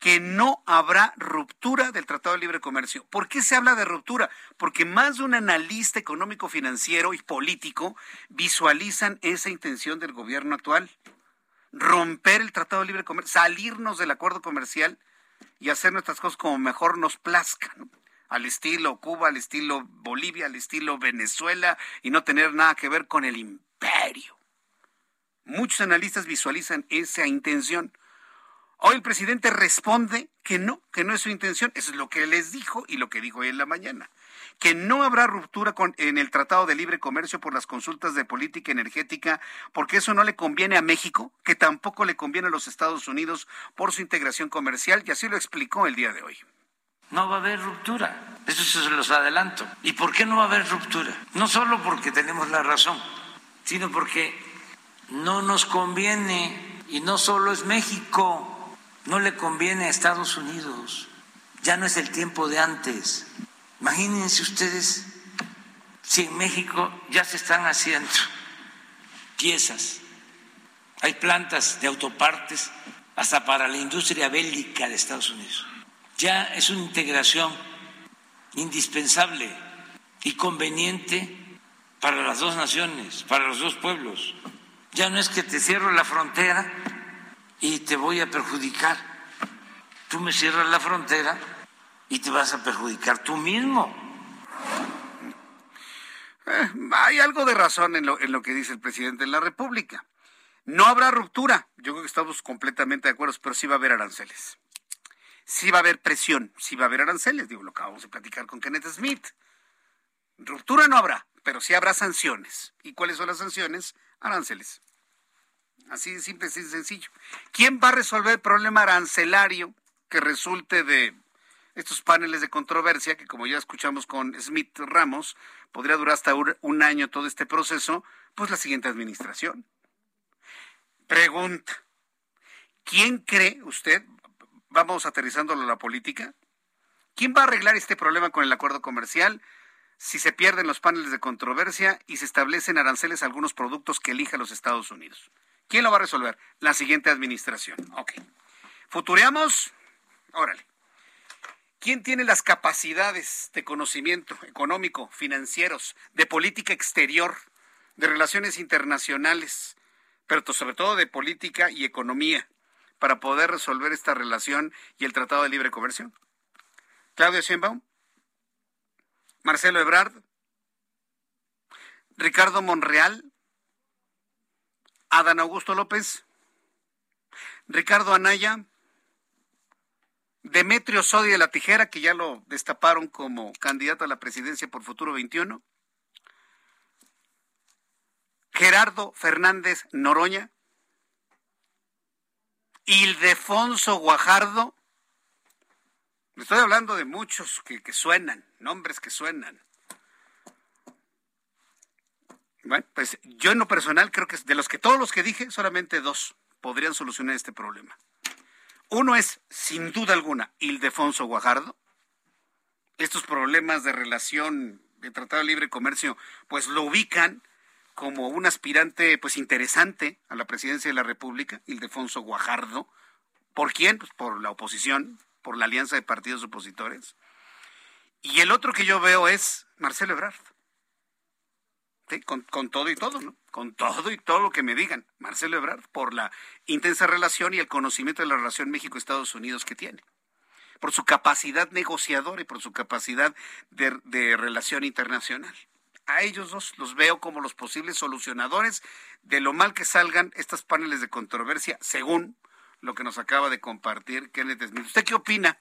que no habrá ruptura del Tratado de Libre Comercio. ¿Por qué se habla de ruptura? Porque más de un analista económico, financiero y político visualizan esa intención del gobierno actual. Romper el Tratado de Libre Comercio, salirnos del acuerdo comercial y hacer nuestras cosas como mejor nos plazca al estilo Cuba, al estilo Bolivia, al estilo Venezuela y no tener nada que ver con el imperio. Muchos analistas visualizan esa intención. Hoy el presidente responde que no, que no es su intención. Eso es lo que les dijo y lo que dijo hoy en la mañana. Que no habrá ruptura en el Tratado de Libre Comercio por las consultas de política energética, porque eso no le conviene a México, que tampoco le conviene a los Estados Unidos por su integración comercial, y así lo explicó el día de hoy. No va a haber ruptura. Eso se los adelanto. ¿Y por qué no va a haber ruptura? No solo porque tenemos la razón, sino porque no nos conviene, y no solo es México, no le conviene a Estados Unidos. Ya no es el tiempo de antes. Imagínense ustedes si en México ya se están haciendo piezas, hay plantas de autopartes hasta para la industria bélica de Estados Unidos ya es una integración indispensable y conveniente para las dos naciones, para los dos pueblos. Ya no es que te cierro la frontera y te voy a perjudicar. Tú me cierras la frontera y te vas a perjudicar tú mismo. Eh, hay algo de razón en lo, en lo que dice el presidente de la República. No habrá ruptura, yo creo que estamos completamente de acuerdo, pero sí va a haber aranceles. Sí va a haber presión, sí va a haber aranceles, digo, lo acabamos de platicar con Kenneth Smith. Ruptura no habrá, pero sí habrá sanciones. ¿Y cuáles son las sanciones? Aranceles. Así de simple, así de sencillo. ¿Quién va a resolver el problema arancelario que resulte de estos paneles de controversia, que como ya escuchamos con Smith Ramos, podría durar hasta un año todo este proceso? Pues la siguiente administración. Pregunta. ¿Quién cree usted, vamos aterrizándolo a la política, quién va a arreglar este problema con el acuerdo comercial si se pierden los paneles de controversia y se establecen aranceles a algunos productos que elija los Estados Unidos? ¿Quién lo va a resolver? La siguiente administración. Ok. Futureamos. Órale. ¿Quién tiene las capacidades de conocimiento económico, financieros, de política exterior, de relaciones internacionales, pero sobre todo de política y economía, para poder resolver esta relación y el Tratado de Libre Comercio? Claudio Sheinbaum, Marcelo Ebrard, Ricardo Monreal, Adán Augusto López, Ricardo Anaya, Demetrio Sodi de la Tijera, que ya lo destaparon como candidato a la presidencia por Futuro 21, Gerardo Fernández Noroña, Ildefonso Guajardo. Estoy hablando de muchos que, que suenan, nombres que suenan. Bueno, pues yo en lo personal creo que de los que todos los que dije, solamente dos podrían solucionar este problema. Uno es, sin duda alguna, Ildefonso Guajardo. Estos problemas de relación de Tratado de Libre Comercio, pues lo ubican como un aspirante pues interesante a la presidencia de la República, Ildefonso Guajardo. ¿Por quién? Pues por la oposición, por la alianza de partidos opositores. Y el otro que yo veo es Marcelo Ebrard. ¿Sí? Con, con, todo y todo, ¿no? Con todo y todo lo que me digan. Marcelo Ebrard, por la intensa relación y el conocimiento de la relación México-Estados Unidos que tiene. Por su capacidad negociadora y por su capacidad de, de relación internacional a ellos dos los veo como los posibles solucionadores de lo mal que salgan estos paneles de controversia, según lo que nos acaba de compartir Kenneth Smith. ¿Usted qué opina?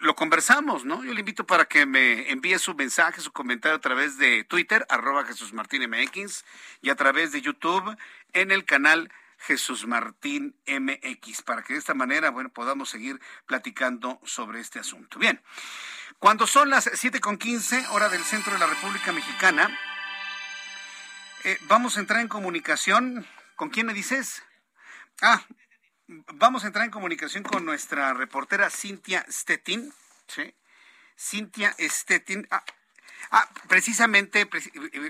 Lo conversamos, ¿no? Yo le invito para que me envíe su mensaje, su comentario a través de Twitter, arroba Jesús Martín MX, y a través de YouTube en el canal Jesús Martín MX, para que de esta manera, bueno, podamos seguir platicando sobre este asunto. Bien, cuando son las siete con quince, hora del centro de la República Mexicana, eh, vamos a entrar en comunicación. ¿Con quién me dices? Ah, vamos a entrar en comunicación con nuestra reportera Cintia Stettin. ¿sí? Cintia Stettin. Ah, ah precisamente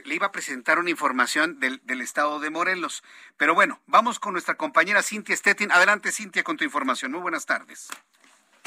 le iba a presentar una información del, del, estado de Morelos. Pero bueno, vamos con nuestra compañera Cintia Stettin. Adelante, Cintia, con tu información. Muy buenas tardes.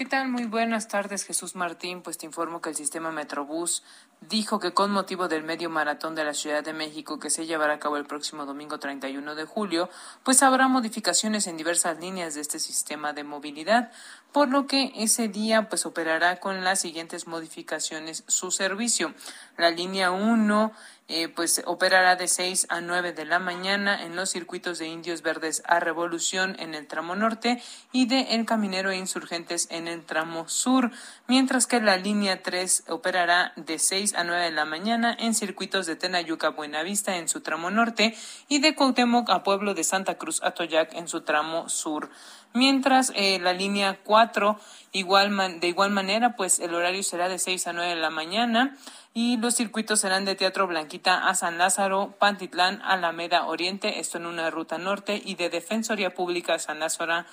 ¿Qué tal? Muy buenas tardes, Jesús Martín. Pues te informo que el sistema Metrobús dijo que con motivo del medio maratón de la Ciudad de México que se llevará a cabo el próximo domingo 31 de julio, pues habrá modificaciones en diversas líneas de este sistema de movilidad, por lo que ese día pues operará con las siguientes modificaciones su servicio. La línea 1 eh, pues operará de 6 a 9 de la mañana en los circuitos de Indios Verdes a Revolución en el tramo norte y de El Caminero e Insurgentes en el tramo sur, mientras que la línea 3 operará de 6 a 9 de la mañana en circuitos de Tenayuca Buenavista en su tramo norte y de Cuauhtémoc a Pueblo de Santa Cruz a Toyac en su tramo sur mientras eh, la línea 4 igual de igual manera pues el horario será de 6 a 9 de la mañana y los circuitos serán de Teatro Blanquita a San Lázaro, Pantitlán, Alameda Oriente, esto en una ruta norte, y de Defensoría Pública a San Lázaro,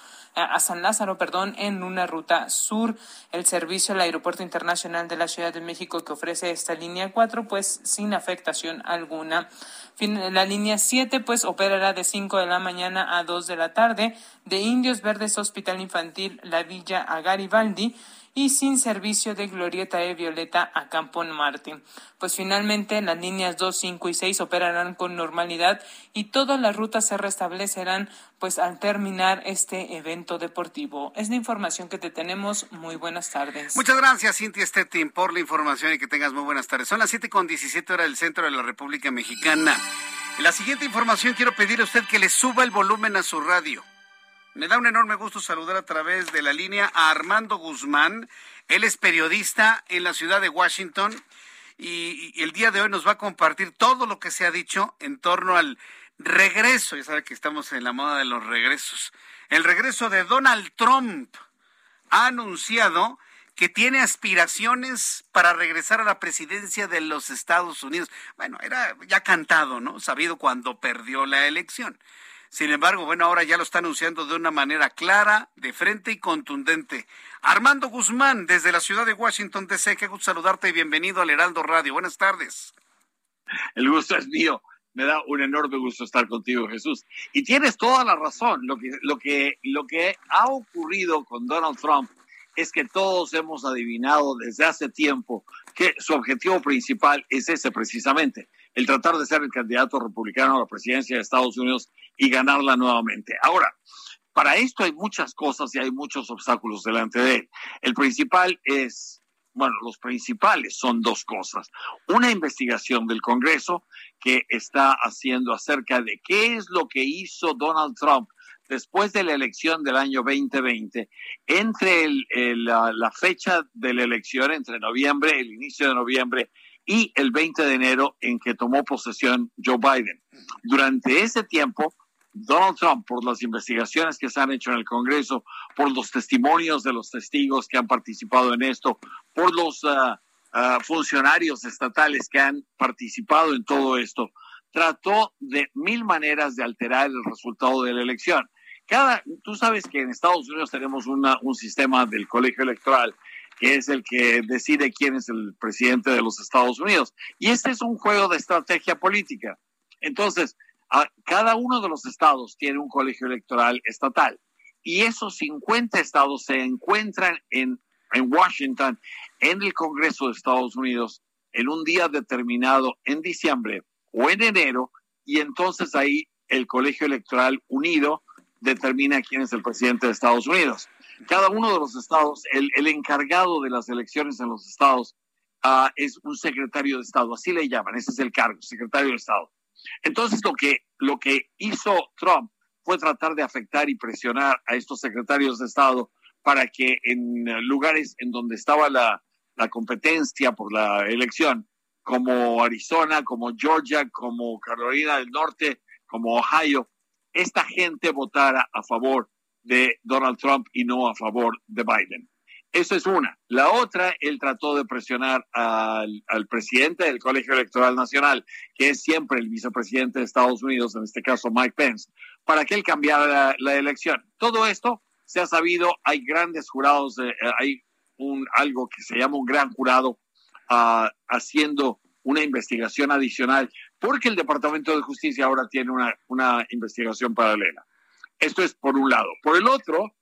a San Lázaro, perdón, en una ruta sur. El servicio al Aeropuerto Internacional de la Ciudad de México que ofrece esta línea 4, pues sin afectación alguna. La línea 7 pues operará de 5 de la mañana a 2 de la tarde de Indios Verdes Hospital Infantil La Villa a Garibaldi y sin servicio de Glorieta de Violeta a Campo Martín. Pues finalmente las líneas 2, 5 y 6 operarán con normalidad y todas las rutas se restablecerán pues al terminar este evento deportivo. Es la información que te tenemos. Muy buenas tardes. Muchas gracias, Cintia Stettin, por la información y que tengas muy buenas tardes. Son las 7 con 17 horas del centro de la República Mexicana. La siguiente información quiero pedirle a usted que le suba el volumen a su radio. Me da un enorme gusto saludar a través de la línea a Armando Guzmán. Él es periodista en la ciudad de Washington y, el día de hoy nos va a compartir todo lo que se ha dicho en torno al regreso. Ya sabe que estamos en la moda de los regresos. El regreso de Donald Trump ha anunciado que tiene aspiraciones para regresar a la presidencia de los Estados Unidos. Bueno, era ya cantado, ¿no? Sabido cuando perdió la elección. Sin embargo, bueno, ahora ya lo está anunciando de una manera clara, de frente y contundente. Armando Guzmán, desde la ciudad de Washington, D.C., qué gusto saludarte y bienvenido al Heraldo Radio. Buenas tardes. El gusto es mío. Me da un enorme gusto estar contigo, Jesús. Y tienes toda la razón. Lo que, lo que, lo que ha ocurrido con Donald Trump es que todos hemos adivinado desde hace tiempo que su objetivo principal es ese precisamente, el tratar de ser el candidato republicano a la presidencia de Estados Unidos y ganarla nuevamente. Ahora, para esto hay muchas cosas y hay muchos obstáculos delante de él. El principal es, bueno, los principales son dos cosas. Una investigación del Congreso que está haciendo acerca de qué es lo que hizo Donald Trump después de la elección del año 2020, entre la, fecha de la elección, entre noviembre, el inicio de noviembre y el 20 de enero en que tomó posesión Joe Biden. Durante ese tiempo, Donald Trump, por las investigaciones que se han hecho en el Congreso, por los testimonios de los testigos que han participado en esto, por los uh, uh, funcionarios estatales que han participado en todo esto, trató de mil maneras de alterar el resultado de la elección cada, tú sabes que en Estados Unidos tenemos un sistema del colegio electoral que es el que decide quién es el presidente de los Estados Unidos. Y este es un juego de estrategia política. Entonces, cada uno de los estados tiene un colegio electoral estatal. Y esos 50 estados se encuentran en, en Washington, en el Congreso de Estados Unidos, en un día determinado en diciembre o en enero, y entonces ahí el colegio electoral unido determina quién es el presidente de Estados Unidos. Cada uno de los estados, el, el encargado de las elecciones en los estados uh, es un secretario de Estado, así le llaman, ese es el cargo, secretario de Estado. Entonces lo que, lo que hizo Trump fue tratar de afectar y presionar a estos secretarios de Estado para que en lugares en donde estaba la, la competencia por la elección, como Arizona, como Georgia, como Carolina del Norte, como Ohio, esta gente votara a favor de Donald Trump y no a favor de Biden. Eso es una. La otra, él trató de presionar al, al, presidente del Colegio Electoral Nacional, que es siempre el vicepresidente de Estados Unidos, en este caso Mike Pence, para que él cambiara la, elección. Todo esto se ha sabido, hay grandes jurados, eh, hay un, algo que se llama un gran jurado uh, haciendo una investigación adicional, porque el Departamento de Justicia ahora tiene una, una investigación paralela. Esto es por un lado. Por el otro,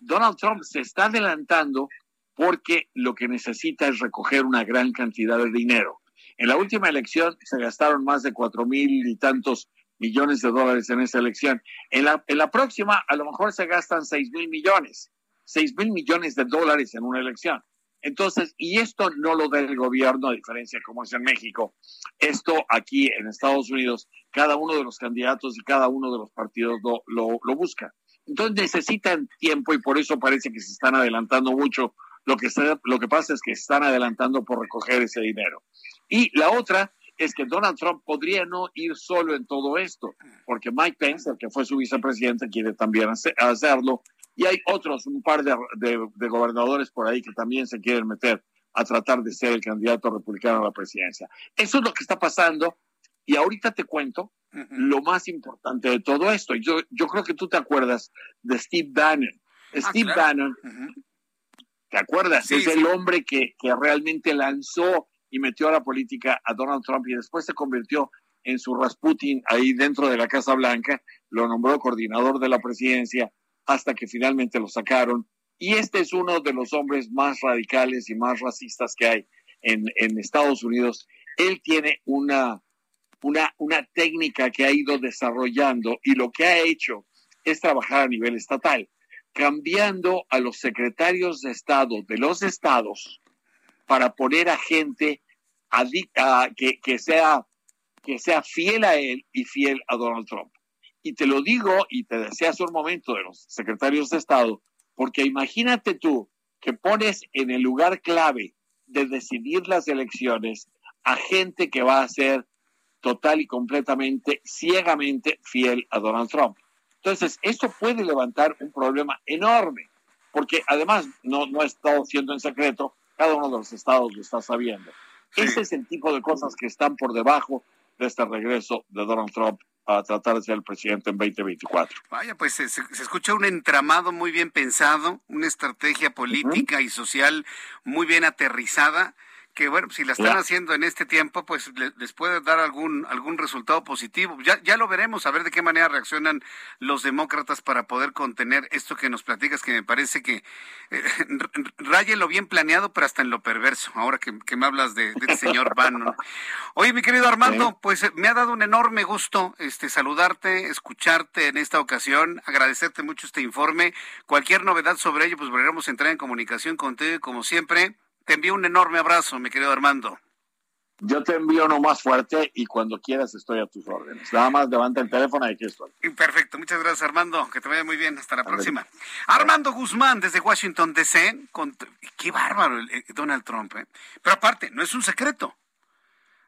Donald Trump se está adelantando porque lo que necesita es recoger una gran cantidad de dinero. En la última elección se gastaron más de cuatro mil y tantos millones de dólares en esa elección. En la, en la próxima a lo mejor se gastan seis mil millones, seis mil millones de dólares en una elección. Entonces, y esto no lo da el gobierno, a diferencia como es en México. Esto aquí en Estados Unidos, cada uno de los candidatos y cada uno de los partidos lo, lo, lo busca. Entonces necesitan tiempo y por eso parece que se están adelantando mucho. Lo que, está, lo que pasa es que están adelantando por recoger ese dinero. Y la otra es que Donald Trump podría no ir solo en todo esto, porque Mike Pence, el que fue su vicepresidente, quiere también hacerlo y hay otros, un par de, de, de, gobernadores por ahí que también se quieren meter a tratar de ser el candidato republicano a la presidencia. Eso es lo que está pasando y ahorita te cuento uh -huh. lo más importante de todo esto. Yo, yo creo que tú te acuerdas de Steve Bannon. Ah, Steve claro. Bannon, uh -huh. ¿te acuerdas? Sí, es sí. el hombre que, que realmente lanzó y metió a la política a Donald Trump y después se convirtió en su Rasputin ahí dentro de la Casa Blanca, lo nombró coordinador de la presidencia hasta que finalmente lo sacaron. Y este es uno de los hombres más radicales y más racistas que hay en, en Estados Unidos. Él tiene una, una, una técnica que ha ido desarrollando y lo que ha hecho es trabajar a nivel estatal, cambiando a los secretarios de Estado de los estados para poner a gente que, que sea que sea fiel a él y fiel a Donald Trump. Y te lo digo y te decía hace un momento de los secretarios de Estado, porque imagínate tú que pones en el lugar clave de decidir las elecciones a gente que va a ser total y completamente, ciegamente fiel a Donald Trump. Entonces, esto puede levantar un problema enorme, porque además no, no ha estado siendo en secreto, cada uno de los estados lo está sabiendo. Ese es el tipo de cosas que están por debajo de este regreso de Donald Trump a tratar de ser el presidente en 2024. Vaya, pues se, se escucha un entramado muy bien pensado, una estrategia política y social muy bien aterrizada que bueno, si la están haciendo en este tiempo, pues les puede dar algún algún resultado positivo. Ya ya lo veremos, a ver de qué manera reaccionan los demócratas para poder contener esto que nos platicas, que me parece que eh, *laughs* raya lo bien planeado, pero hasta en lo perverso. Ahora que, me hablas de, del señor *laughs* Bannon. Oye, mi querido Armando, pues eh, me ha dado un enorme gusto este saludarte, escucharte en esta ocasión, agradecerte mucho este informe. Cualquier novedad sobre ello, pues volveremos a entrar en comunicación contigo y como siempre te envío un enorme abrazo, mi querido Armando. Yo te envío uno más fuerte y cuando quieras estoy a tus órdenes. Nada más levanta el teléfono y aquí estoy. Perfecto, muchas gracias Armando, que te vaya muy bien, hasta la próxima. Armando Guzmán desde Washington DC, qué bárbaro el, Donald Trump, ¿eh? pero aparte, no es un secreto,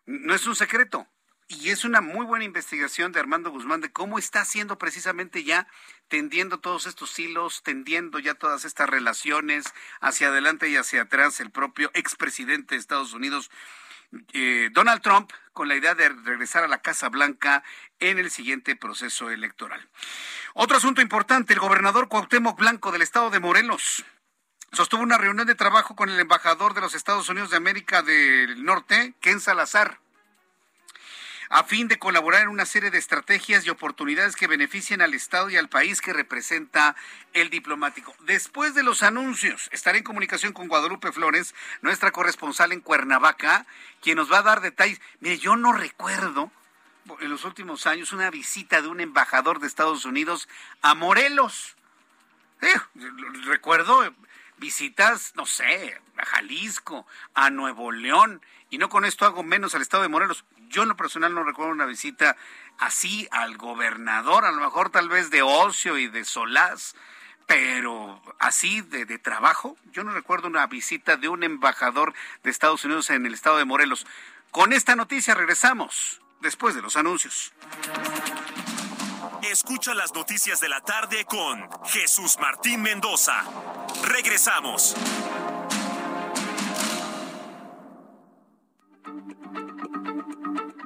no es un secreto. Y es una muy buena investigación de Armando Guzmán de cómo está haciendo precisamente ya tendiendo todos estos hilos, tendiendo ya todas estas relaciones hacia adelante y hacia atrás el propio expresidente de Estados Unidos, eh, Donald Trump, con la idea de regresar a la Casa Blanca en el siguiente proceso electoral. Otro asunto importante, el gobernador Cuauhtémoc Blanco del estado de Morelos sostuvo una reunión de trabajo con el embajador de los Estados Unidos de América del Norte, Ken Salazar a fin de colaborar en una serie de estrategias y oportunidades que beneficien al Estado y al país que representa el diplomático. Después de los anuncios, estaré en comunicación con Guadalupe Flores, nuestra corresponsal en Cuernavaca, quien nos va a dar detalles. Mire, yo no recuerdo en los últimos años una visita de un embajador de Estados Unidos a Morelos. Eh, recuerdo visitas, no sé, a Jalisco, a Nuevo León, y no con esto hago menos al estado de Morelos. Yo en lo personal no recuerdo una visita así al gobernador, a lo mejor tal vez de ocio y de solaz, pero así de, de, trabajo, yo no recuerdo una visita de un embajador de Estados Unidos en el estado de Morelos. Con esta noticia regresamos después de los anuncios. Escucha las noticias de la tarde con Jesús Martín Mendoza. Regresamos.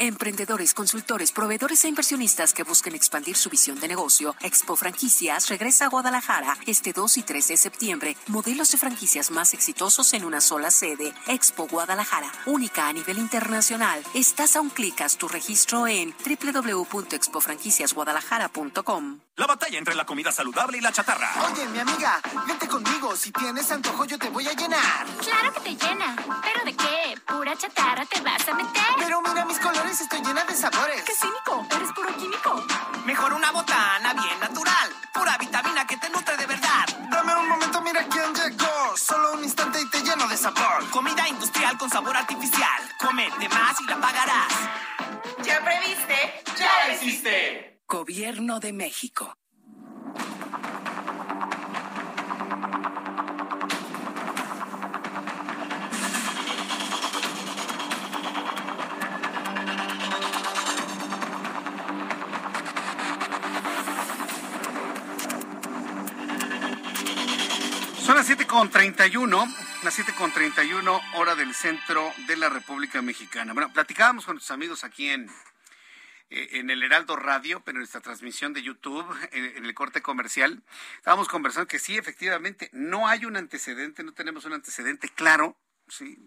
Emprendedores, consultores, proveedores e inversionistas que busquen expandir su visión de negocio, Expo Franquicias regresa a Guadalajara este 2 y 3 de septiembre. Modelos de franquicias más exitosos en una sola sede. Expo Guadalajara, única a nivel internacional. Estás a un clic, haz tu registro en www.expofranquiciasguadalajara.com. La batalla entre la comida saludable y la chatarra. Oye, mi amiga, vente conmigo. Si tienes antojo, yo te voy a llenar. Claro que te llena. ¿Pero de qué? Pura chatarra te vas a meter. Pero mira mis colores, estoy llena de sabores. ¡Qué cínico! Eres puro químico. Mejor una botana bien natural. Pura vitamina que te nutre de verdad. Dame un momento, mira quién llegó. Solo un instante y te lleno de sabor. Comida industrial con sabor artificial. Come de más y la pagarás. ¿Ya previste? ¡Ya hiciste! Gobierno de México. Las 7.31, las 7.31 hora del centro de la República Mexicana. Bueno, platicábamos con nuestros amigos aquí en, eh, en el Heraldo Radio, pero en nuestra transmisión de YouTube, en, el corte comercial, estábamos conversando que sí, efectivamente, no hay un antecedente, no tenemos un antecedente claro, ¿sí?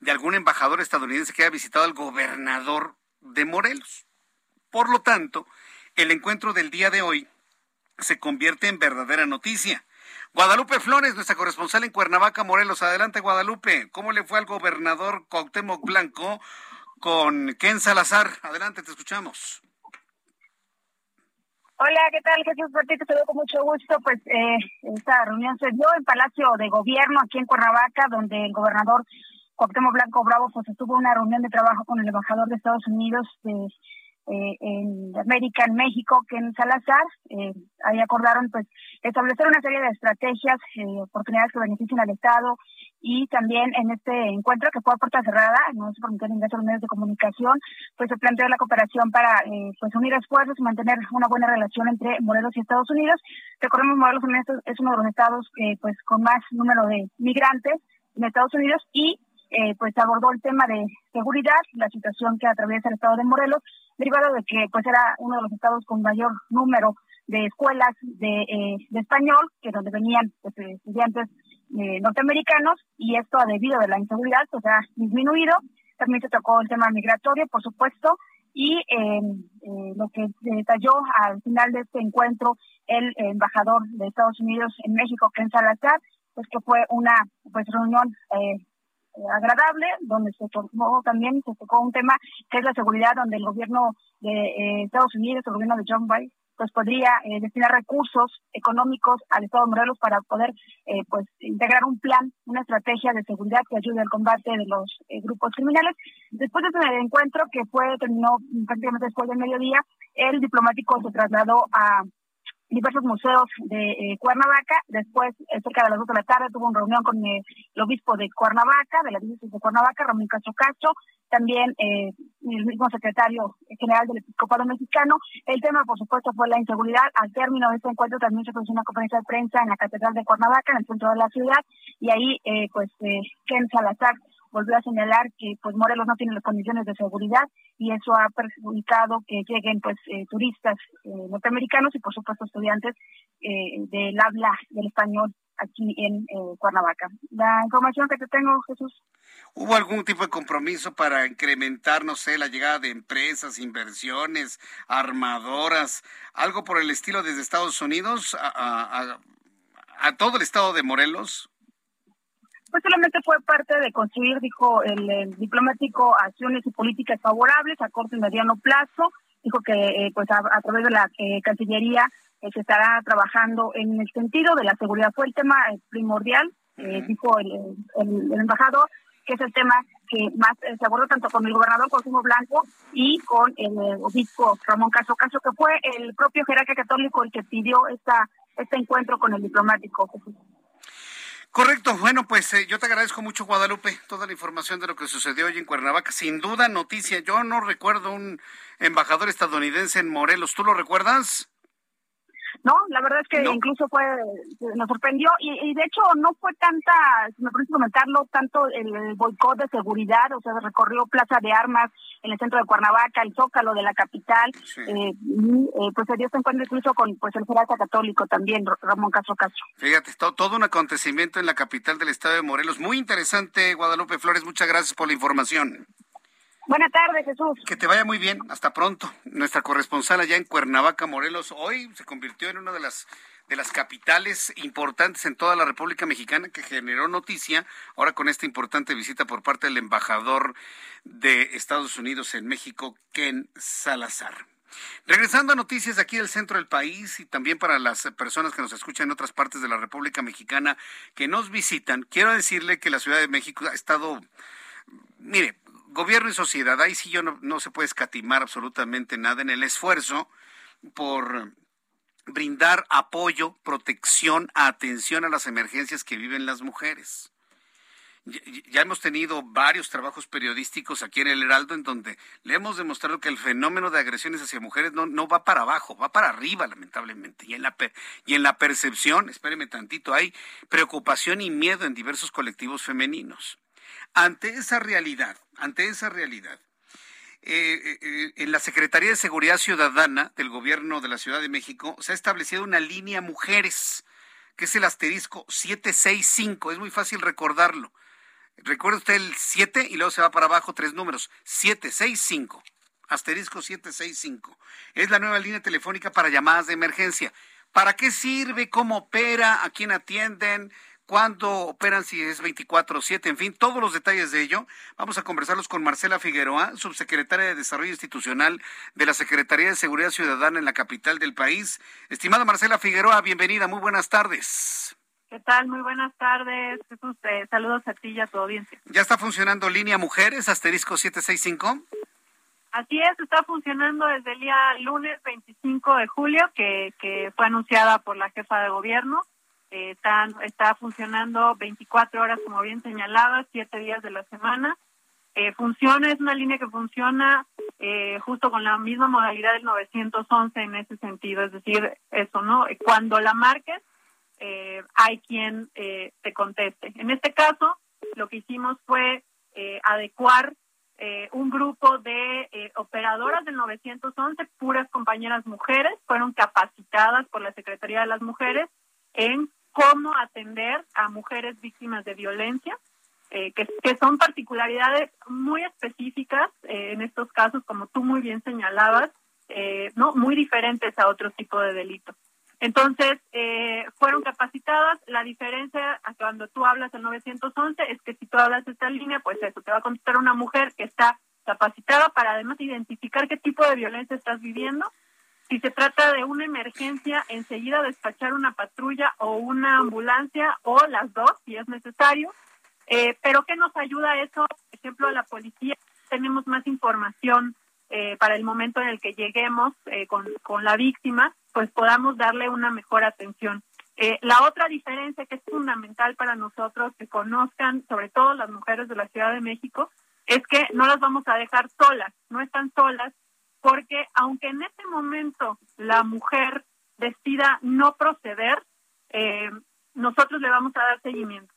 de algún embajador estadounidense que haya visitado al gobernador de Morelos. Por lo tanto, el encuentro del día de hoy se convierte en verdadera noticia. Guadalupe Flores, nuestra corresponsal en Cuernavaca, Morelos. Adelante, Guadalupe. ¿Cómo le fue al gobernador Cuauhtémoc Blanco con Ken Salazar. Adelante, te escuchamos. Hola, ¿qué tal? Jesús Martín, te saludo con mucho gusto. Pues eh, esta reunión se dio en Palacio de Gobierno aquí en Cuernavaca, donde el gobernador Cuauhtémoc Blanco Bravo pues estuvo una reunión de trabajo con el embajador de Estados Unidos de eh, en América, en México, que en Salazar. Eh, ahí acordaron pues establecer una serie de estrategias, eh, oportunidades que beneficien al Estado y también en este encuentro que fue a puerta cerrada, no se permitió el ingreso a los medios de comunicación, pues se planteó la cooperación para eh, pues unir esfuerzos y mantener una buena relación entre Morelos y Estados Unidos. Recordemos, Morelos es uno de los estados pues con más número de migrantes en Estados Unidos y eh, pues abordó el tema de seguridad, la situación que atraviesa el estado de Morelos, derivado de que pues era uno de los estados con mayor número de escuelas de, eh, de español, que donde venían pues, estudiantes eh, norteamericanos, y esto debido a la inseguridad pues ha disminuido. También se tocó el tema migratorio, por supuesto, y eh, lo que detalló al final de este encuentro el embajador de Estados Unidos en México, Ken Salazar, pues que fue una pues reunión eh, agradable, donde se tocó también, se tocó un tema que es la seguridad, donde el gobierno de eh, Estados Unidos, el gobierno de John Biden, pues podría eh, destinar recursos económicos al Estado de Morelos para poder eh, pues integrar un plan, una estrategia de seguridad que ayude al combate de los grupos criminales. Después de ese encuentro que fue terminó prácticamente después del mediodía, el diplomático se trasladó a diversos museos de eh, Cuernavaca. Después, eh, cerca de las dos de la tarde, tuvo una reunión con eh, el obispo de Cuernavaca, de la diócesis de Cuernavaca, Ramón Castro Castro, también el mismo secretario general del Episcopado Mexicano. El tema, por supuesto, fue la inseguridad. Al término de este encuentro también se produjo una conferencia de prensa en la Catedral de Cuernavaca, en el centro de la ciudad, y ahí, pues, Ken Salazar volvió a señalar que pues Morelos no tiene las condiciones de seguridad y eso ha perjudicado que lleguen pues eh, turistas eh, norteamericanos y por supuesto estudiantes eh, del habla del español aquí en Cuernavaca. La información que te tengo, Jesús. ¿Hubo algún tipo de compromiso para incrementar, no sé, la llegada de empresas, inversiones, armadoras, algo por el estilo desde Estados Unidos a todo el estado de Morelos? Pues solamente fue parte de construir, dijo el, diplomático, acciones y políticas favorables a corto y mediano plazo. Dijo que eh, pues a, través de la eh, Cancillería eh, se estará trabajando en el sentido de la seguridad. Fue el tema primordial, dijo el, embajador, que es el tema que más se abordó tanto con el gobernador Cosimo Blanco y con el obispo Ramón Caso Caso, que fue el propio jerarca católico el que pidió esta este encuentro con el diplomático. Correcto, bueno, pues eh, yo te agradezco mucho, Guadalupe, toda la información de lo que sucedió hoy en Cuernavaca. Sin duda, noticia. Yo no recuerdo un embajador estadounidense en Morelos. ¿Tú lo recuerdas? No, la verdad es que incluso fue, nos sorprendió y, de hecho no fue tanta, si me permite comentarlo, tanto el boicot de seguridad, o sea, recorrió Plaza de Armas en el centro de Cuernavaca, el Zócalo de la capital, eh, y eh, pues se dio este encuentro incluso con pues el jerarca católico también, Ramón Castro Castro. Fíjate, todo, todo un acontecimiento en la capital del estado de Morelos, muy interesante, Guadalupe Flores, muchas gracias por la información. Buenas tardes, Jesús. Que te vaya muy bien. Hasta pronto. Nuestra corresponsal allá en Cuernavaca, Morelos, hoy se convirtió en una de las de las capitales importantes en toda la República Mexicana que generó noticia ahora con esta importante visita por parte del embajador de Estados Unidos en México, Ken Salazar. Regresando a noticias aquí del centro del país y también para las personas que nos escuchan en otras partes de la República Mexicana que nos visitan, quiero decirle que la Ciudad de México ha estado, mire, gobierno y sociedad, ahí sí yo no, se puede escatimar absolutamente nada en el esfuerzo por brindar apoyo, protección, atención a las emergencias que viven las mujeres. Ya hemos tenido varios trabajos periodísticos aquí en el Heraldo en donde le hemos demostrado que el fenómeno de agresiones hacia mujeres no, no va para abajo, va para arriba, lamentablemente. Y en, la, y en la percepción, espéreme tantito, hay preocupación y miedo en diversos colectivos femeninos. Ante esa realidad, ante esa realidad, eh, eh, en la Secretaría de Seguridad Ciudadana del Gobierno de la Ciudad de México se ha establecido una línea mujeres, que es el asterisco 765. Es muy fácil recordarlo. Recuerda usted el 7 y luego se va para abajo tres números. 765. Asterisco 765. Es la nueva línea telefónica para llamadas de emergencia. ¿Para qué sirve? ¿Cómo opera? ¿A quién atienden? Cuándo operan, si es 24 o 7, en fin, todos los detalles de ello. Vamos a conversarlos con Marcela Figueroa, subsecretaria de Desarrollo Institucional de la Secretaría de Seguridad Ciudadana en la capital del país. Estimada Marcela Figueroa, bienvenida, muy buenas tardes. ¿Qué tal? Muy buenas tardes. Jesús, eh, saludos a ti y a tu audiencia. ¿Ya está funcionando Línea Mujeres, asterisco 765? Así es, está funcionando desde el día lunes 25 de julio, que, que fue anunciada por la jefa de gobierno eh, está, está funcionando 24 horas, como bien señalaba, 7 días de la semana. Eh, funciona, es una línea que funciona eh, justo con la misma modalidad del 911 en ese sentido, es decir, eso, ¿no? Cuando la marques, eh, hay quien eh, te conteste. En este caso, lo que hicimos fue eh, adecuar eh, un grupo de eh, operadoras del 911, puras compañeras mujeres, fueron capacitadas por la Secretaría de las Mujeres en cómo atender a mujeres víctimas de violencia, eh, que, son particularidades muy específicas eh, en estos casos, como tú muy bien señalabas, eh, no muy diferentes a otro tipo de delito. Entonces, fueron capacitadas. La diferencia a cuando tú hablas del 911 es que si tú hablas de esta línea, pues eso, te va a contestar una mujer que está capacitada para además identificar qué tipo de violencia estás viviendo si se trata de una emergencia, enseguida despachar una patrulla o una ambulancia o las dos, si es necesario. Eh, pero ¿qué nos ayuda eso? Por ejemplo, la policía tenemos más información eh, para el momento en el que lleguemos eh, con, con la víctima, pues podamos darle una mejor atención. Eh, la otra diferencia que es fundamental para nosotros que conozcan, sobre todo las mujeres de la Ciudad de México, es que no las vamos a dejar solas, no están solas, porque aunque en este momento la mujer decida no proceder, eh, nosotros le vamos a dar seguimiento.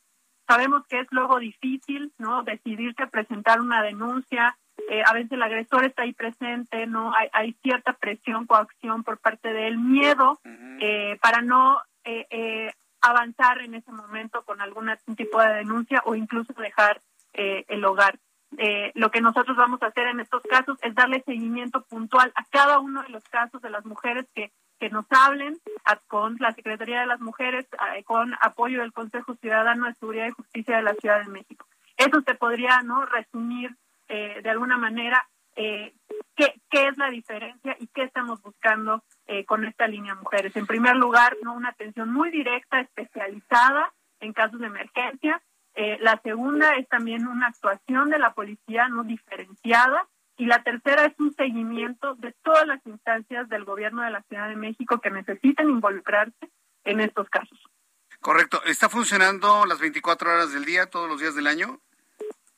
Sabemos que es luego difícil, ¿no? Decidirse presentar una denuncia. Eh, a veces el agresor está ahí presente, ¿no? Hay, hay cierta presión, coacción por parte de él, miedo eh, para no eh, eh, avanzar en ese momento con algún tipo de denuncia o incluso dejar eh, el hogar. Eh, lo que nosotros vamos a hacer en estos casos es darle seguimiento puntual a cada uno de los casos de las mujeres que, que nos hablen a, con la Secretaría de las Mujeres, con apoyo del Consejo Ciudadano de Seguridad y Justicia de la Ciudad de México. Eso se podría no resumir eh, de alguna manera eh, qué, qué es la diferencia y qué estamos buscando eh, con esta línea mujeres. En primer lugar, no una atención muy directa, especializada en casos de emergencia, eh, la segunda es también una actuación de la policía no diferenciada. Y la tercera es un seguimiento de todas las instancias del gobierno de la Ciudad de México que necesiten involucrarse en estos casos. Correcto. ¿Está funcionando las 24 horas del día, todos los días del año?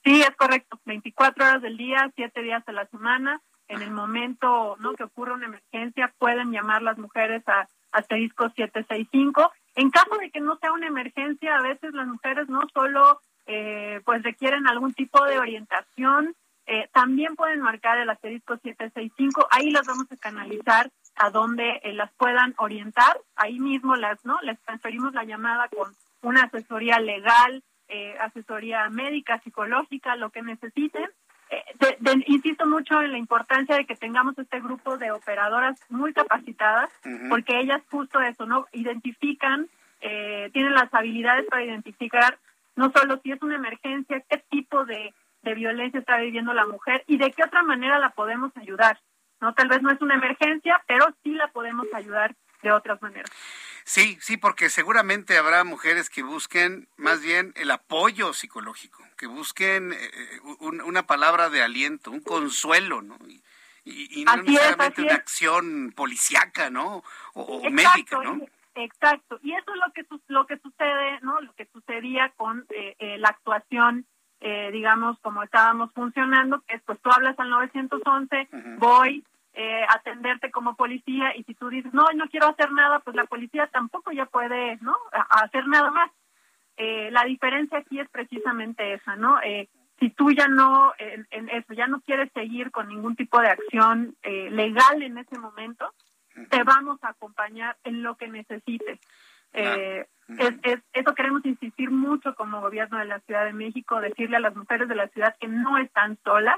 Sí, es correcto. 24 horas del día, 7 días a la semana. En el momento no que ocurra una emergencia, pueden llamar las mujeres a asterisco 765 en caso de que no sea una emergencia, a veces las mujeres no solo eh, pues requieren algún tipo de orientación, eh, también pueden marcar el asterisco 765, ahí las vamos a canalizar a donde eh, las puedan orientar, ahí mismo las no les transferimos la llamada con una asesoría legal, eh, asesoría médica, psicológica, lo que necesiten. Eh, de, de, insisto mucho en la importancia de que tengamos este grupo de operadoras muy capacitadas, uh -huh. porque ellas justo eso, ¿no? Identifican, eh, tienen las habilidades para identificar no solo si es una emergencia, qué tipo de, de violencia está viviendo la mujer y de qué otra manera la podemos ayudar. No, tal vez no es una emergencia, pero sí la podemos ayudar de otras maneras. Sí, sí, porque seguramente habrá mujeres que busquen más bien el apoyo psicológico, que busquen eh, un, una palabra de aliento, un consuelo, ¿no? Y, y, y no así necesariamente es, una es. acción policiaca, ¿no? O, médica, ¿no? Exacto, y eso es lo que lo que sucede, ¿no? Lo que sucedía con eh, eh, la actuación, eh, digamos, como estábamos funcionando, que es pues tú hablas al 911, uh -huh. voy, eh, atenderte como policía y si tú dices no no quiero hacer nada pues la policía tampoco ya puede no a, hacer nada más. Eh, la diferencia aquí es precisamente esa no eh, si tú ya no, en, eso, ya no quieres seguir con ningún tipo de acción eh, legal en ese momento, te vamos a acompañar en lo que necesites. Eh, es, es, eso queremos insistir mucho como gobierno de la Ciudad de México, decirle a las mujeres de la ciudad que no están solas.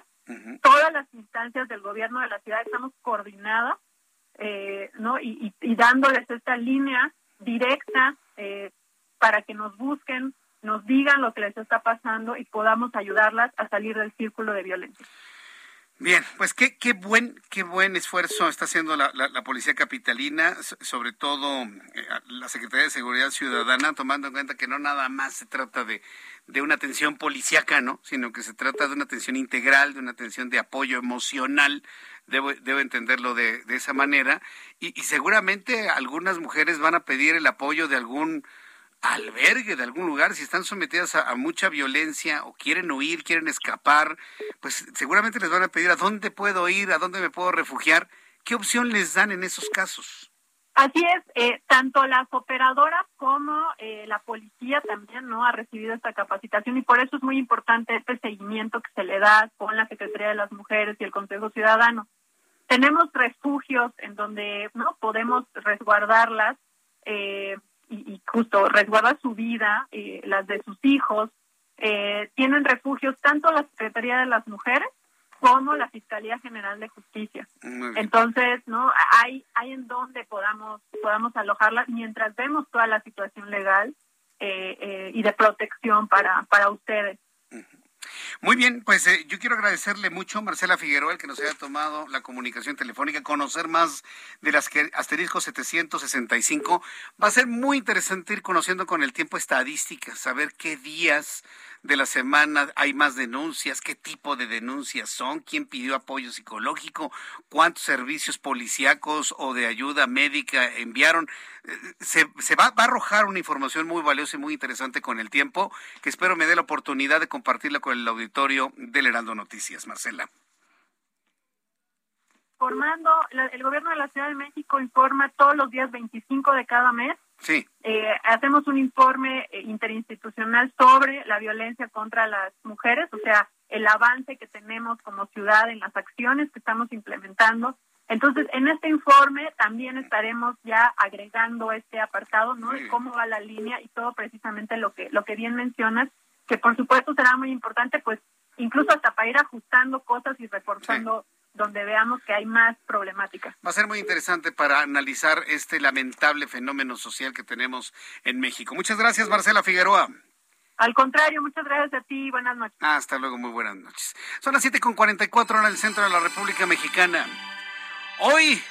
Todas las instancias del gobierno de la ciudad estamos coordinadas, eh, ¿no? Y, y, dándoles esta línea directa eh, para que nos busquen, nos digan lo que les está pasando y podamos ayudarlas a salir del círculo de violencia. Bien, pues qué, qué buen qué buen esfuerzo está haciendo la, la, policía capitalina, sobre todo eh, la Secretaría de Seguridad Ciudadana, tomando en cuenta que no nada más se trata de, de una atención policíaca, ¿no? sino que se trata de una atención integral, de una atención de apoyo emocional. Debo, debo entenderlo de, de esa manera. Y, y seguramente algunas mujeres van a pedir el apoyo de algún albergue de algún lugar, si están sometidas a, mucha violencia o quieren huir, quieren escapar, pues seguramente les van a pedir a dónde puedo ir, a dónde me puedo refugiar. ¿Qué opción les dan en esos casos? Así es, eh, tanto las operadoras como eh, la policía también no ha recibido esta capacitación y por eso es muy importante este seguimiento que se le da con la Secretaría de las Mujeres y el Consejo Ciudadano. Tenemos refugios en donde no podemos resguardarlas. Eh, y, justo resguarda su vida, eh, las de sus hijos, eh, tienen refugios tanto la Secretaría de las Mujeres como la Fiscalía General de Justicia. Entonces, no hay hay en donde podamos podamos alojarlas mientras vemos toda la situación legal eh, y de protección para para ustedes. Muy bien, pues eh, yo quiero agradecerle mucho, Marcela Figueroa, el que nos haya tomado la comunicación telefónica, conocer más de las que asterisco 765. Va a ser muy interesante ir conociendo con el tiempo estadísticas, saber qué días de la semana hay más denuncias, qué tipo de denuncias son, quién pidió apoyo psicológico, cuántos servicios policíacos o de ayuda médica enviaron. Eh, se, se va, va, a arrojar una información muy valiosa y muy interesante con el tiempo, que espero me dé la oportunidad de compartirla con el auditorio del Heraldo Noticias. Marcela formando, el gobierno de la Ciudad de México informa todos los días 25 de cada mes Sí. Eh, hacemos un informe eh, interinstitucional sobre la violencia contra las mujeres, o sea, el avance que tenemos como ciudad en las acciones que estamos implementando. Entonces, en este informe también estaremos ya agregando este apartado, ¿no? De cómo va la línea y todo precisamente lo que lo que bien mencionas, que por supuesto será muy importante, pues incluso hasta para ir ajustando cosas y reforzando donde veamos que hay más problemática. Va a ser muy interesante para analizar este lamentable fenómeno social que tenemos en México. Muchas gracias, Marcela Figueroa. Al contrario, muchas gracias a ti y buenas noches. hasta luego, muy buenas noches. Son las 7.44 horas del centro de la República Mexicana. Hoy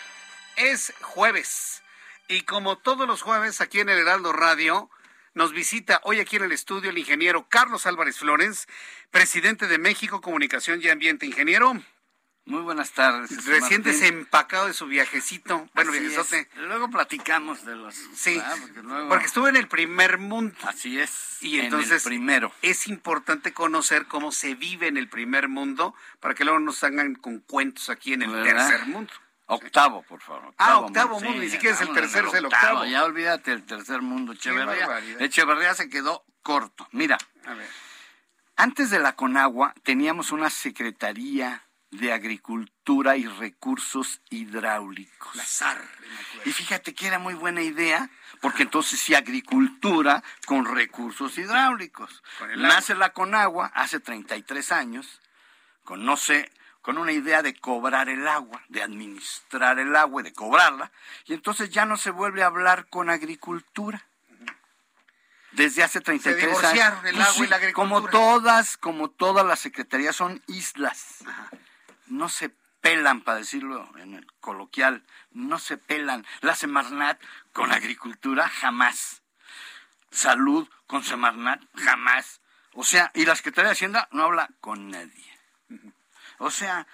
es jueves y como todos los jueves aquí en el Heraldo Radio, nos visita hoy aquí en el estudio el ingeniero Carlos Álvarez Flores, presidente de México Comunicación y Ambiente. Ingeniero. Muy buenas tardes. Recién desempacado de su viajecito. Bueno, viajezote. Luego platicamos de los. Sí. Porque, estuve en el primer mundo. Así es. Y entonces. primero. Es importante conocer cómo se vive en el primer mundo para que luego nos salgan con cuentos aquí en el tercer mundo. Octavo, por favor. ah, octavo mundo, ni siquiera es el tercer, es el octavo. Ya olvídate el tercer mundo. Echeverría, Echeverría se quedó corto. Mira, A ver. antes de la Conagua teníamos una secretaría de Agricultura y Recursos Hidráulicos. La SAR. Y fíjate que era muy buena idea, porque entonces sí agricultura con recursos hidráulicos. Nace la Conagua hace 33 años, con no sé, con una idea de cobrar el agua, de administrar el agua y de cobrarla, y entonces ya no se vuelve a hablar con agricultura desde hace 33 se años. el agua y la agricultura. Como todas, como todas las secretarías son islas no se pelan, para decirlo en el coloquial, no se pelan. La Semarnat con agricultura, jamás. Salud con Semarnat, jamás. O sea, y la Secretaría de Hacienda no habla con nadie. O sea,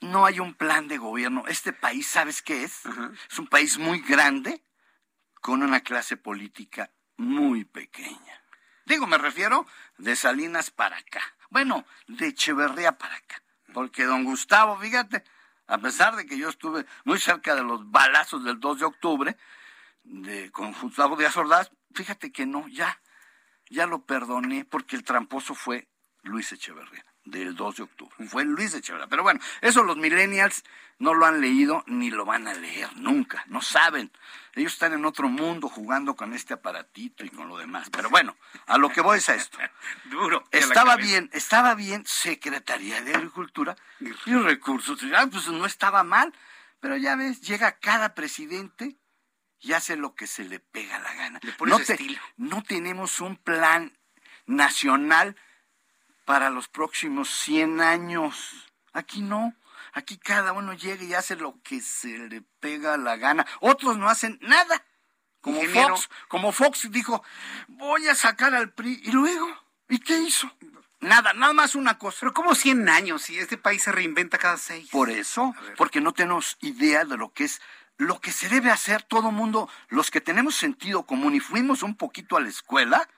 no hay un plan de gobierno. Este país, ¿sabes qué es? Es un país muy grande con una clase política muy pequeña. Digo, me refiero de Salinas para acá. Bueno, de Echeverría para acá. Porque don Gustavo, fíjate, a pesar de que yo estuve muy cerca de los balazos del 2 de octubre de, con Gustavo Díaz Ordaz, fíjate que no, ya, ya lo perdoné porque el tramposo fue Luis Echeverría, del 2 de octubre. Fue Luis Echeverría. Pero bueno, eso los millennials no lo han leído ni lo van a leer nunca, no saben. Ellos están en otro mundo jugando con este aparatito y con lo demás. Pero bueno, a lo que voy es a esto. *laughs* Duro. Estaba bien, estaba bien Secretaría de Agricultura y Recursos. Ah, pues no estaba mal. Pero ya ves, llega cada presidente y hace lo que se le pega la gana. no, no tenemos un plan nacional para los próximos 100 años. Aquí no. Aquí cada uno llega y hace lo que se le pega la gana. Otros no hacen nada. Como Fox, como Fox dijo, voy a sacar al PRI. Y luego, ¿y qué hizo? Nada, nada más una cosa. Pero como 100 años y este país se reinventa cada seis. Por eso, porque no tenemos idea de lo que es lo que se debe hacer todo mundo, los que tenemos sentido común y fuimos un poquito a la escuela,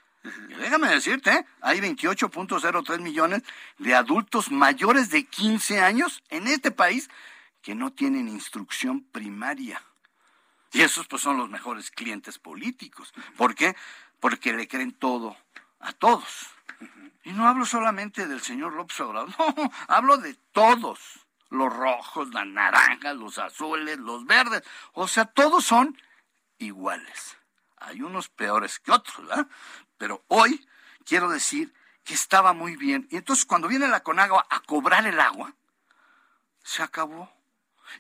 déjame decirte, ¿eh? hay 28.03 millones de adultos mayores de 15 años en este país que no tienen instrucción primaria. Y esos pues son los mejores clientes políticos. ¿Por qué? Porque le creen todo a todos. Y no hablo solamente del señor López Obrador, *laughs* no, hablo de todos. Los rojos, las naranjas, los azules, los verdes. O sea, todos son iguales. Hay unos peores que otros, ¿verdad? Pero hoy quiero decir que estaba muy bien. Y entonces cuando viene la Conagua a cobrar el agua, se acabó.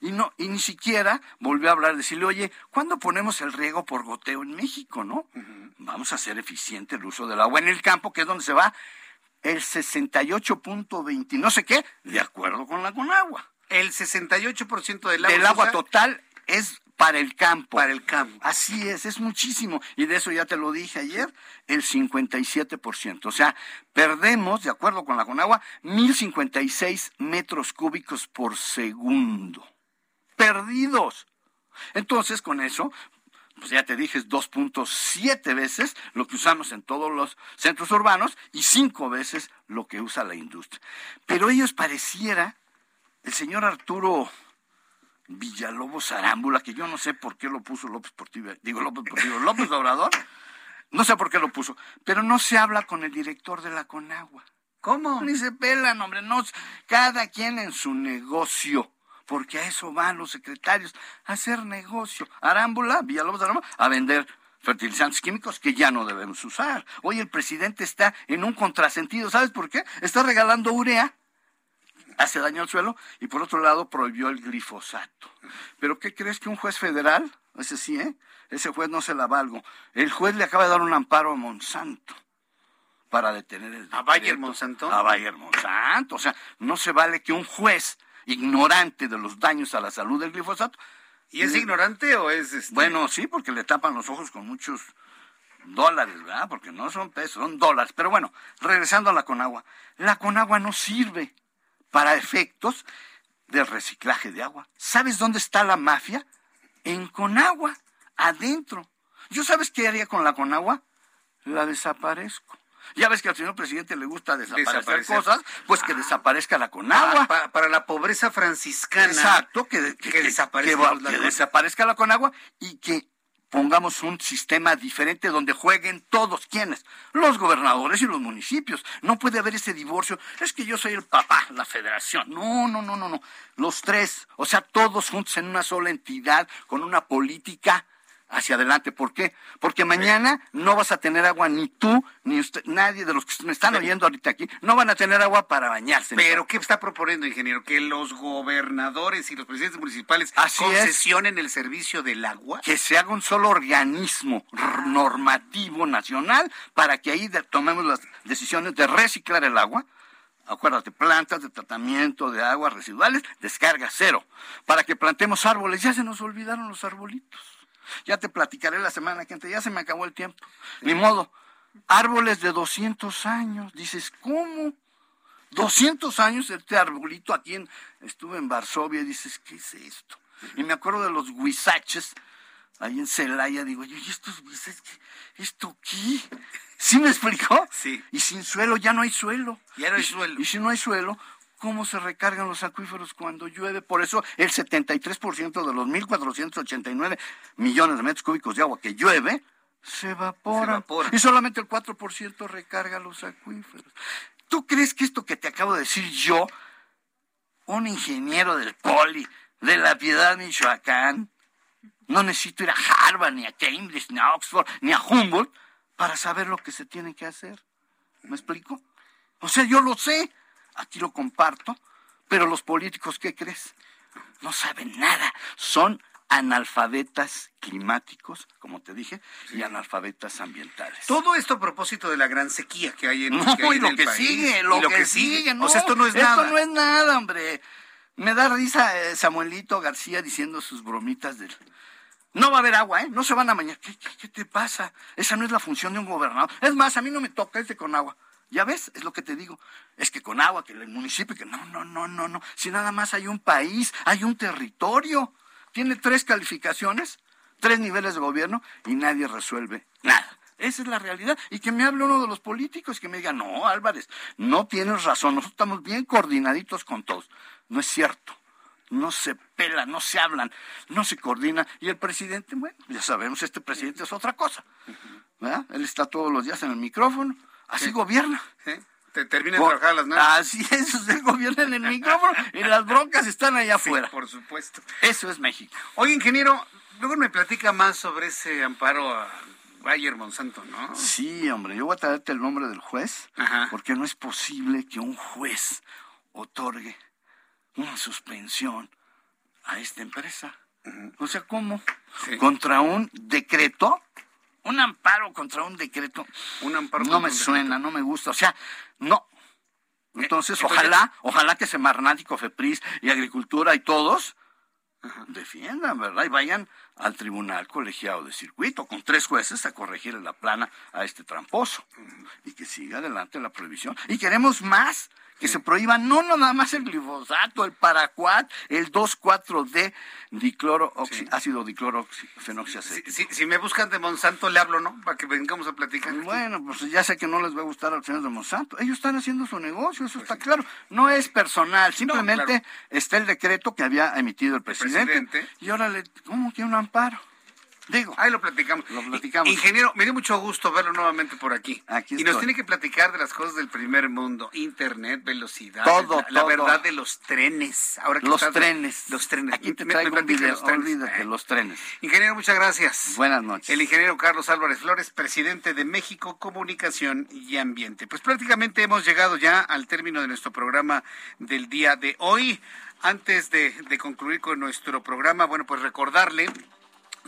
Y no, y ni siquiera volvió a hablar, decirle, oye, ¿cuándo ponemos el riego por goteo en México, no? Vamos a hacer eficiente el uso del agua en el campo, que es donde se va el 68.20, no sé qué, de acuerdo con la Conagua. El 68% del agua, del agua total es para el campo. Para el campo. Así es, es muchísimo. Y de eso ya te lo dije ayer, el 57%. O sea, perdemos, de acuerdo con la Conagua, 1056 metros cúbicos por segundo. Perdidos. Entonces, con eso, pues ya te dije, es 2.7 veces lo que usamos en todos los centros urbanos y 5 veces lo que usa la industria. Pero ellos pareciera, el señor Arturo Villalobos Arámbula, que yo no sé por qué lo puso López Portillo, digo López Portillo, López Obrador, no sé por qué lo puso, pero no se habla con el director de la Conagua. ¿Cómo? Ni se pelan, hombre, no, cada quien en su negocio porque a eso van los secretarios, a hacer negocio. Arámbula, Villalobos Arámbula, a vender fertilizantes químicos que ya no debemos usar. Hoy el presidente está en un contrasentido, ¿sabes por qué? Está regalando urea, hace daño al suelo, y por otro lado prohibió el glifosato. Pero ¿qué crees que un juez federal, ese sí, ¿eh? Ese juez no se la valgo. El juez le acaba de dar un amparo a Monsanto para detener el... ¿A Bayer Monsanto? A Bayer Monsanto. O sea, no se vale que un juez ignorante de los daños a la salud del glifosato. ¿Y es ignorante o es este? Bueno, sí, porque le tapan los ojos con muchos dólares, ¿verdad? Porque no son pesos, son dólares. Pero bueno, regresando a la Conagua. La Conagua no sirve para efectos del reciclaje de agua. ¿Sabes dónde está la mafia? En Conagua, adentro. ¿Yo sabes qué haría con la Conagua? La desaparezco. Ya ves que al señor presidente le gusta desaparecer, cosas, pues que desaparezca la Conagua. Para, la pobreza franciscana. Exacto, que, desaparezca, que desaparezca la Conagua y que pongamos un sistema diferente donde jueguen todos quienes, los gobernadores y los municipios. No puede haber ese divorcio. Es que yo soy el papá, la federación. No, no, no, no, no. Los tres, o sea, todos juntos en una sola entidad, con una política hacia adelante. ¿Por qué? Porque mañana no vas a tener agua ni tú, ni usted, nadie de los que me están oyendo ahorita aquí, no van a tener agua para bañarse. Pero ¿qué está proponiendo, ingeniero? Que los gobernadores y los presidentes municipales concesionen el servicio del agua. Que se haga un solo organismo normativo nacional para que ahí tomemos las decisiones de reciclar el agua. Acuérdate, plantas de tratamiento de aguas residuales, descarga cero. Para que plantemos árboles. Ya se nos olvidaron los arbolitos. Ya te platicaré la semana que entra, ya se me acabó el tiempo. Ni modo. Árboles de 200 años. Dices, ¿cómo? 200 años este arbolito aquí en, estuve en Varsovia y dices, ¿qué es esto? Y me acuerdo de los huizaches ahí en Celaya, digo, ¿y estos huizaches? ¿Esto qué? ¿Sí me explicó? Sí. Y sin suelo ya no hay suelo. Ya no hay suelo. Y si no hay suelo, cómo se recargan los acuíferos cuando llueve. Por eso el 73% de los 1.489 millones de metros cúbicos de agua que llueve se evapora. Y solamente el 4% recarga los acuíferos. ¿Tú crees que esto que te acabo de decir yo, un ingeniero del Poli, de la Piedad, Michoacán, no necesito ir a Harvard, ni a Cambridge, ni a Oxford, ni a Humboldt para saber lo que se tiene que hacer? ¿Me explico? O sea, yo lo sé, aquí lo comparto, pero los políticos, ¿qué crees? No saben nada, son analfabetas climáticos, como te dije, y analfabetas ambientales. Todo esto a propósito de la gran sequía que hay en, no, que hay y lo el que país, sigue, y lo, que, sigue. No, o sea, esto no es nada. Esto no es nada, hombre. Me da risa eh, Samuelito García diciendo sus bromitas del... No va a haber agua, ¿eh? No se van a bañar. ¿Qué, qué, qué te pasa? Esa no es la función de un gobernador. Es más, a mí no me toca este con agua. Ya ves, es lo que te digo. Es que con agua, que el municipio, que no, no, no, no, no. Si nada más hay un país, hay un territorio. Tiene tres calificaciones, tres niveles de gobierno y nadie resuelve nada. Esa es la realidad. Y que me hable uno de los políticos que me diga, no, Álvarez, no tienes razón. Nosotros estamos bien coordinaditos con todos. No es cierto. No se pelan, no se hablan, no se coordina. Y el presidente, bueno, ya sabemos, este presidente es otra cosa. ¿verdad? Él está todos los días en el micrófono. Así gobierna. Te termina de trabajar las nueve. Así es, *laughs* usted gobierna en el micrófono y las broncas están allá afuera. por supuesto. Eso es México. Oye, ingeniero, luego me platica más sobre ese amparo a Bayer Monsanto, ¿no? Sí, hombre, yo voy a traerte el nombre del juez, porque no es posible que un juez otorgue una suspensión a esta empresa. O sea, ¿cómo? Contra un decreto un amparo contra un decreto un amparo no me suena, no me gusta, o sea, no. Entonces, ojalá, ojalá que Semarnat y Cofepris y Agricultura y todos defiendan, ¿verdad? Y vayan al tribunal colegiado de circuito con tres jueces a corregir la plana a este tramposo y que siga adelante la prohibición. Y queremos más, que se prohíba no, no nada más el glifosato, el paraquat, el 2,4-D, dicloro, sí. ácido diclorofenoxiacético. Si, si, si, me buscan de Monsanto, le hablo, ¿no? Para que vengamos a platicar. Bueno, pues ya sé que no les va a gustar a los señores de Monsanto. Ellos están haciendo su negocio, eso pues está sí. claro. No es personal, simplemente no, claro. está el decreto que había emitido el presidente, el presidente. y ahora le, ¿cómo que un amparo? Digo, ahí lo platicamos. Lo platicamos. Ingeniero, me dio mucho gusto verlo nuevamente por aquí. aquí y nos tiene que platicar de las cosas del primer mundo, internet, velocidad, todo, la, la todo. verdad de los trenes. Ahora que los trenes, los trenes. Aquí te traigo me, me un video, los trenes. olvídate, ¿Eh? los trenes. Ingeniero, muchas gracias. Buenas noches. El ingeniero Carlos Álvarez Flores, presidente de México Comunicación y Ambiente. Pues prácticamente hemos llegado ya al término de nuestro programa del día de hoy. Antes de, de concluir con nuestro programa, bueno, pues recordarle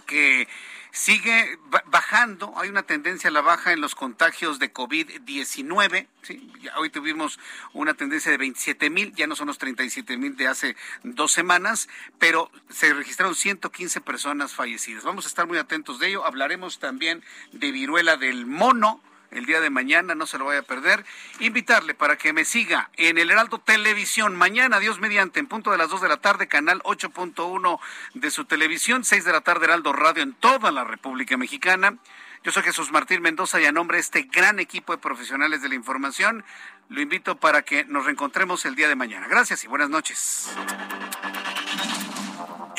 que sigue bajando, hay una tendencia a la baja en los contagios de COVID-19. ¿sí? Hoy tuvimos una tendencia de 27 mil, ya no son los 37 mil de hace dos semanas, pero se registraron 115 personas fallecidas. Vamos a estar muy atentos de ello. Hablaremos también de viruela del mono el día de mañana, no se lo vaya a perder. Invitarle para que me siga en el Heraldo Televisión mañana, Dios mediante, en punto de las 2 de la tarde, canal 8.1 de su televisión, 6 de la tarde, Heraldo Radio en toda la República Mexicana. Yo soy Jesús Martín Mendoza y a nombre de este gran equipo de profesionales de la información, lo invito para que nos reencontremos el día de mañana. Gracias y buenas noches.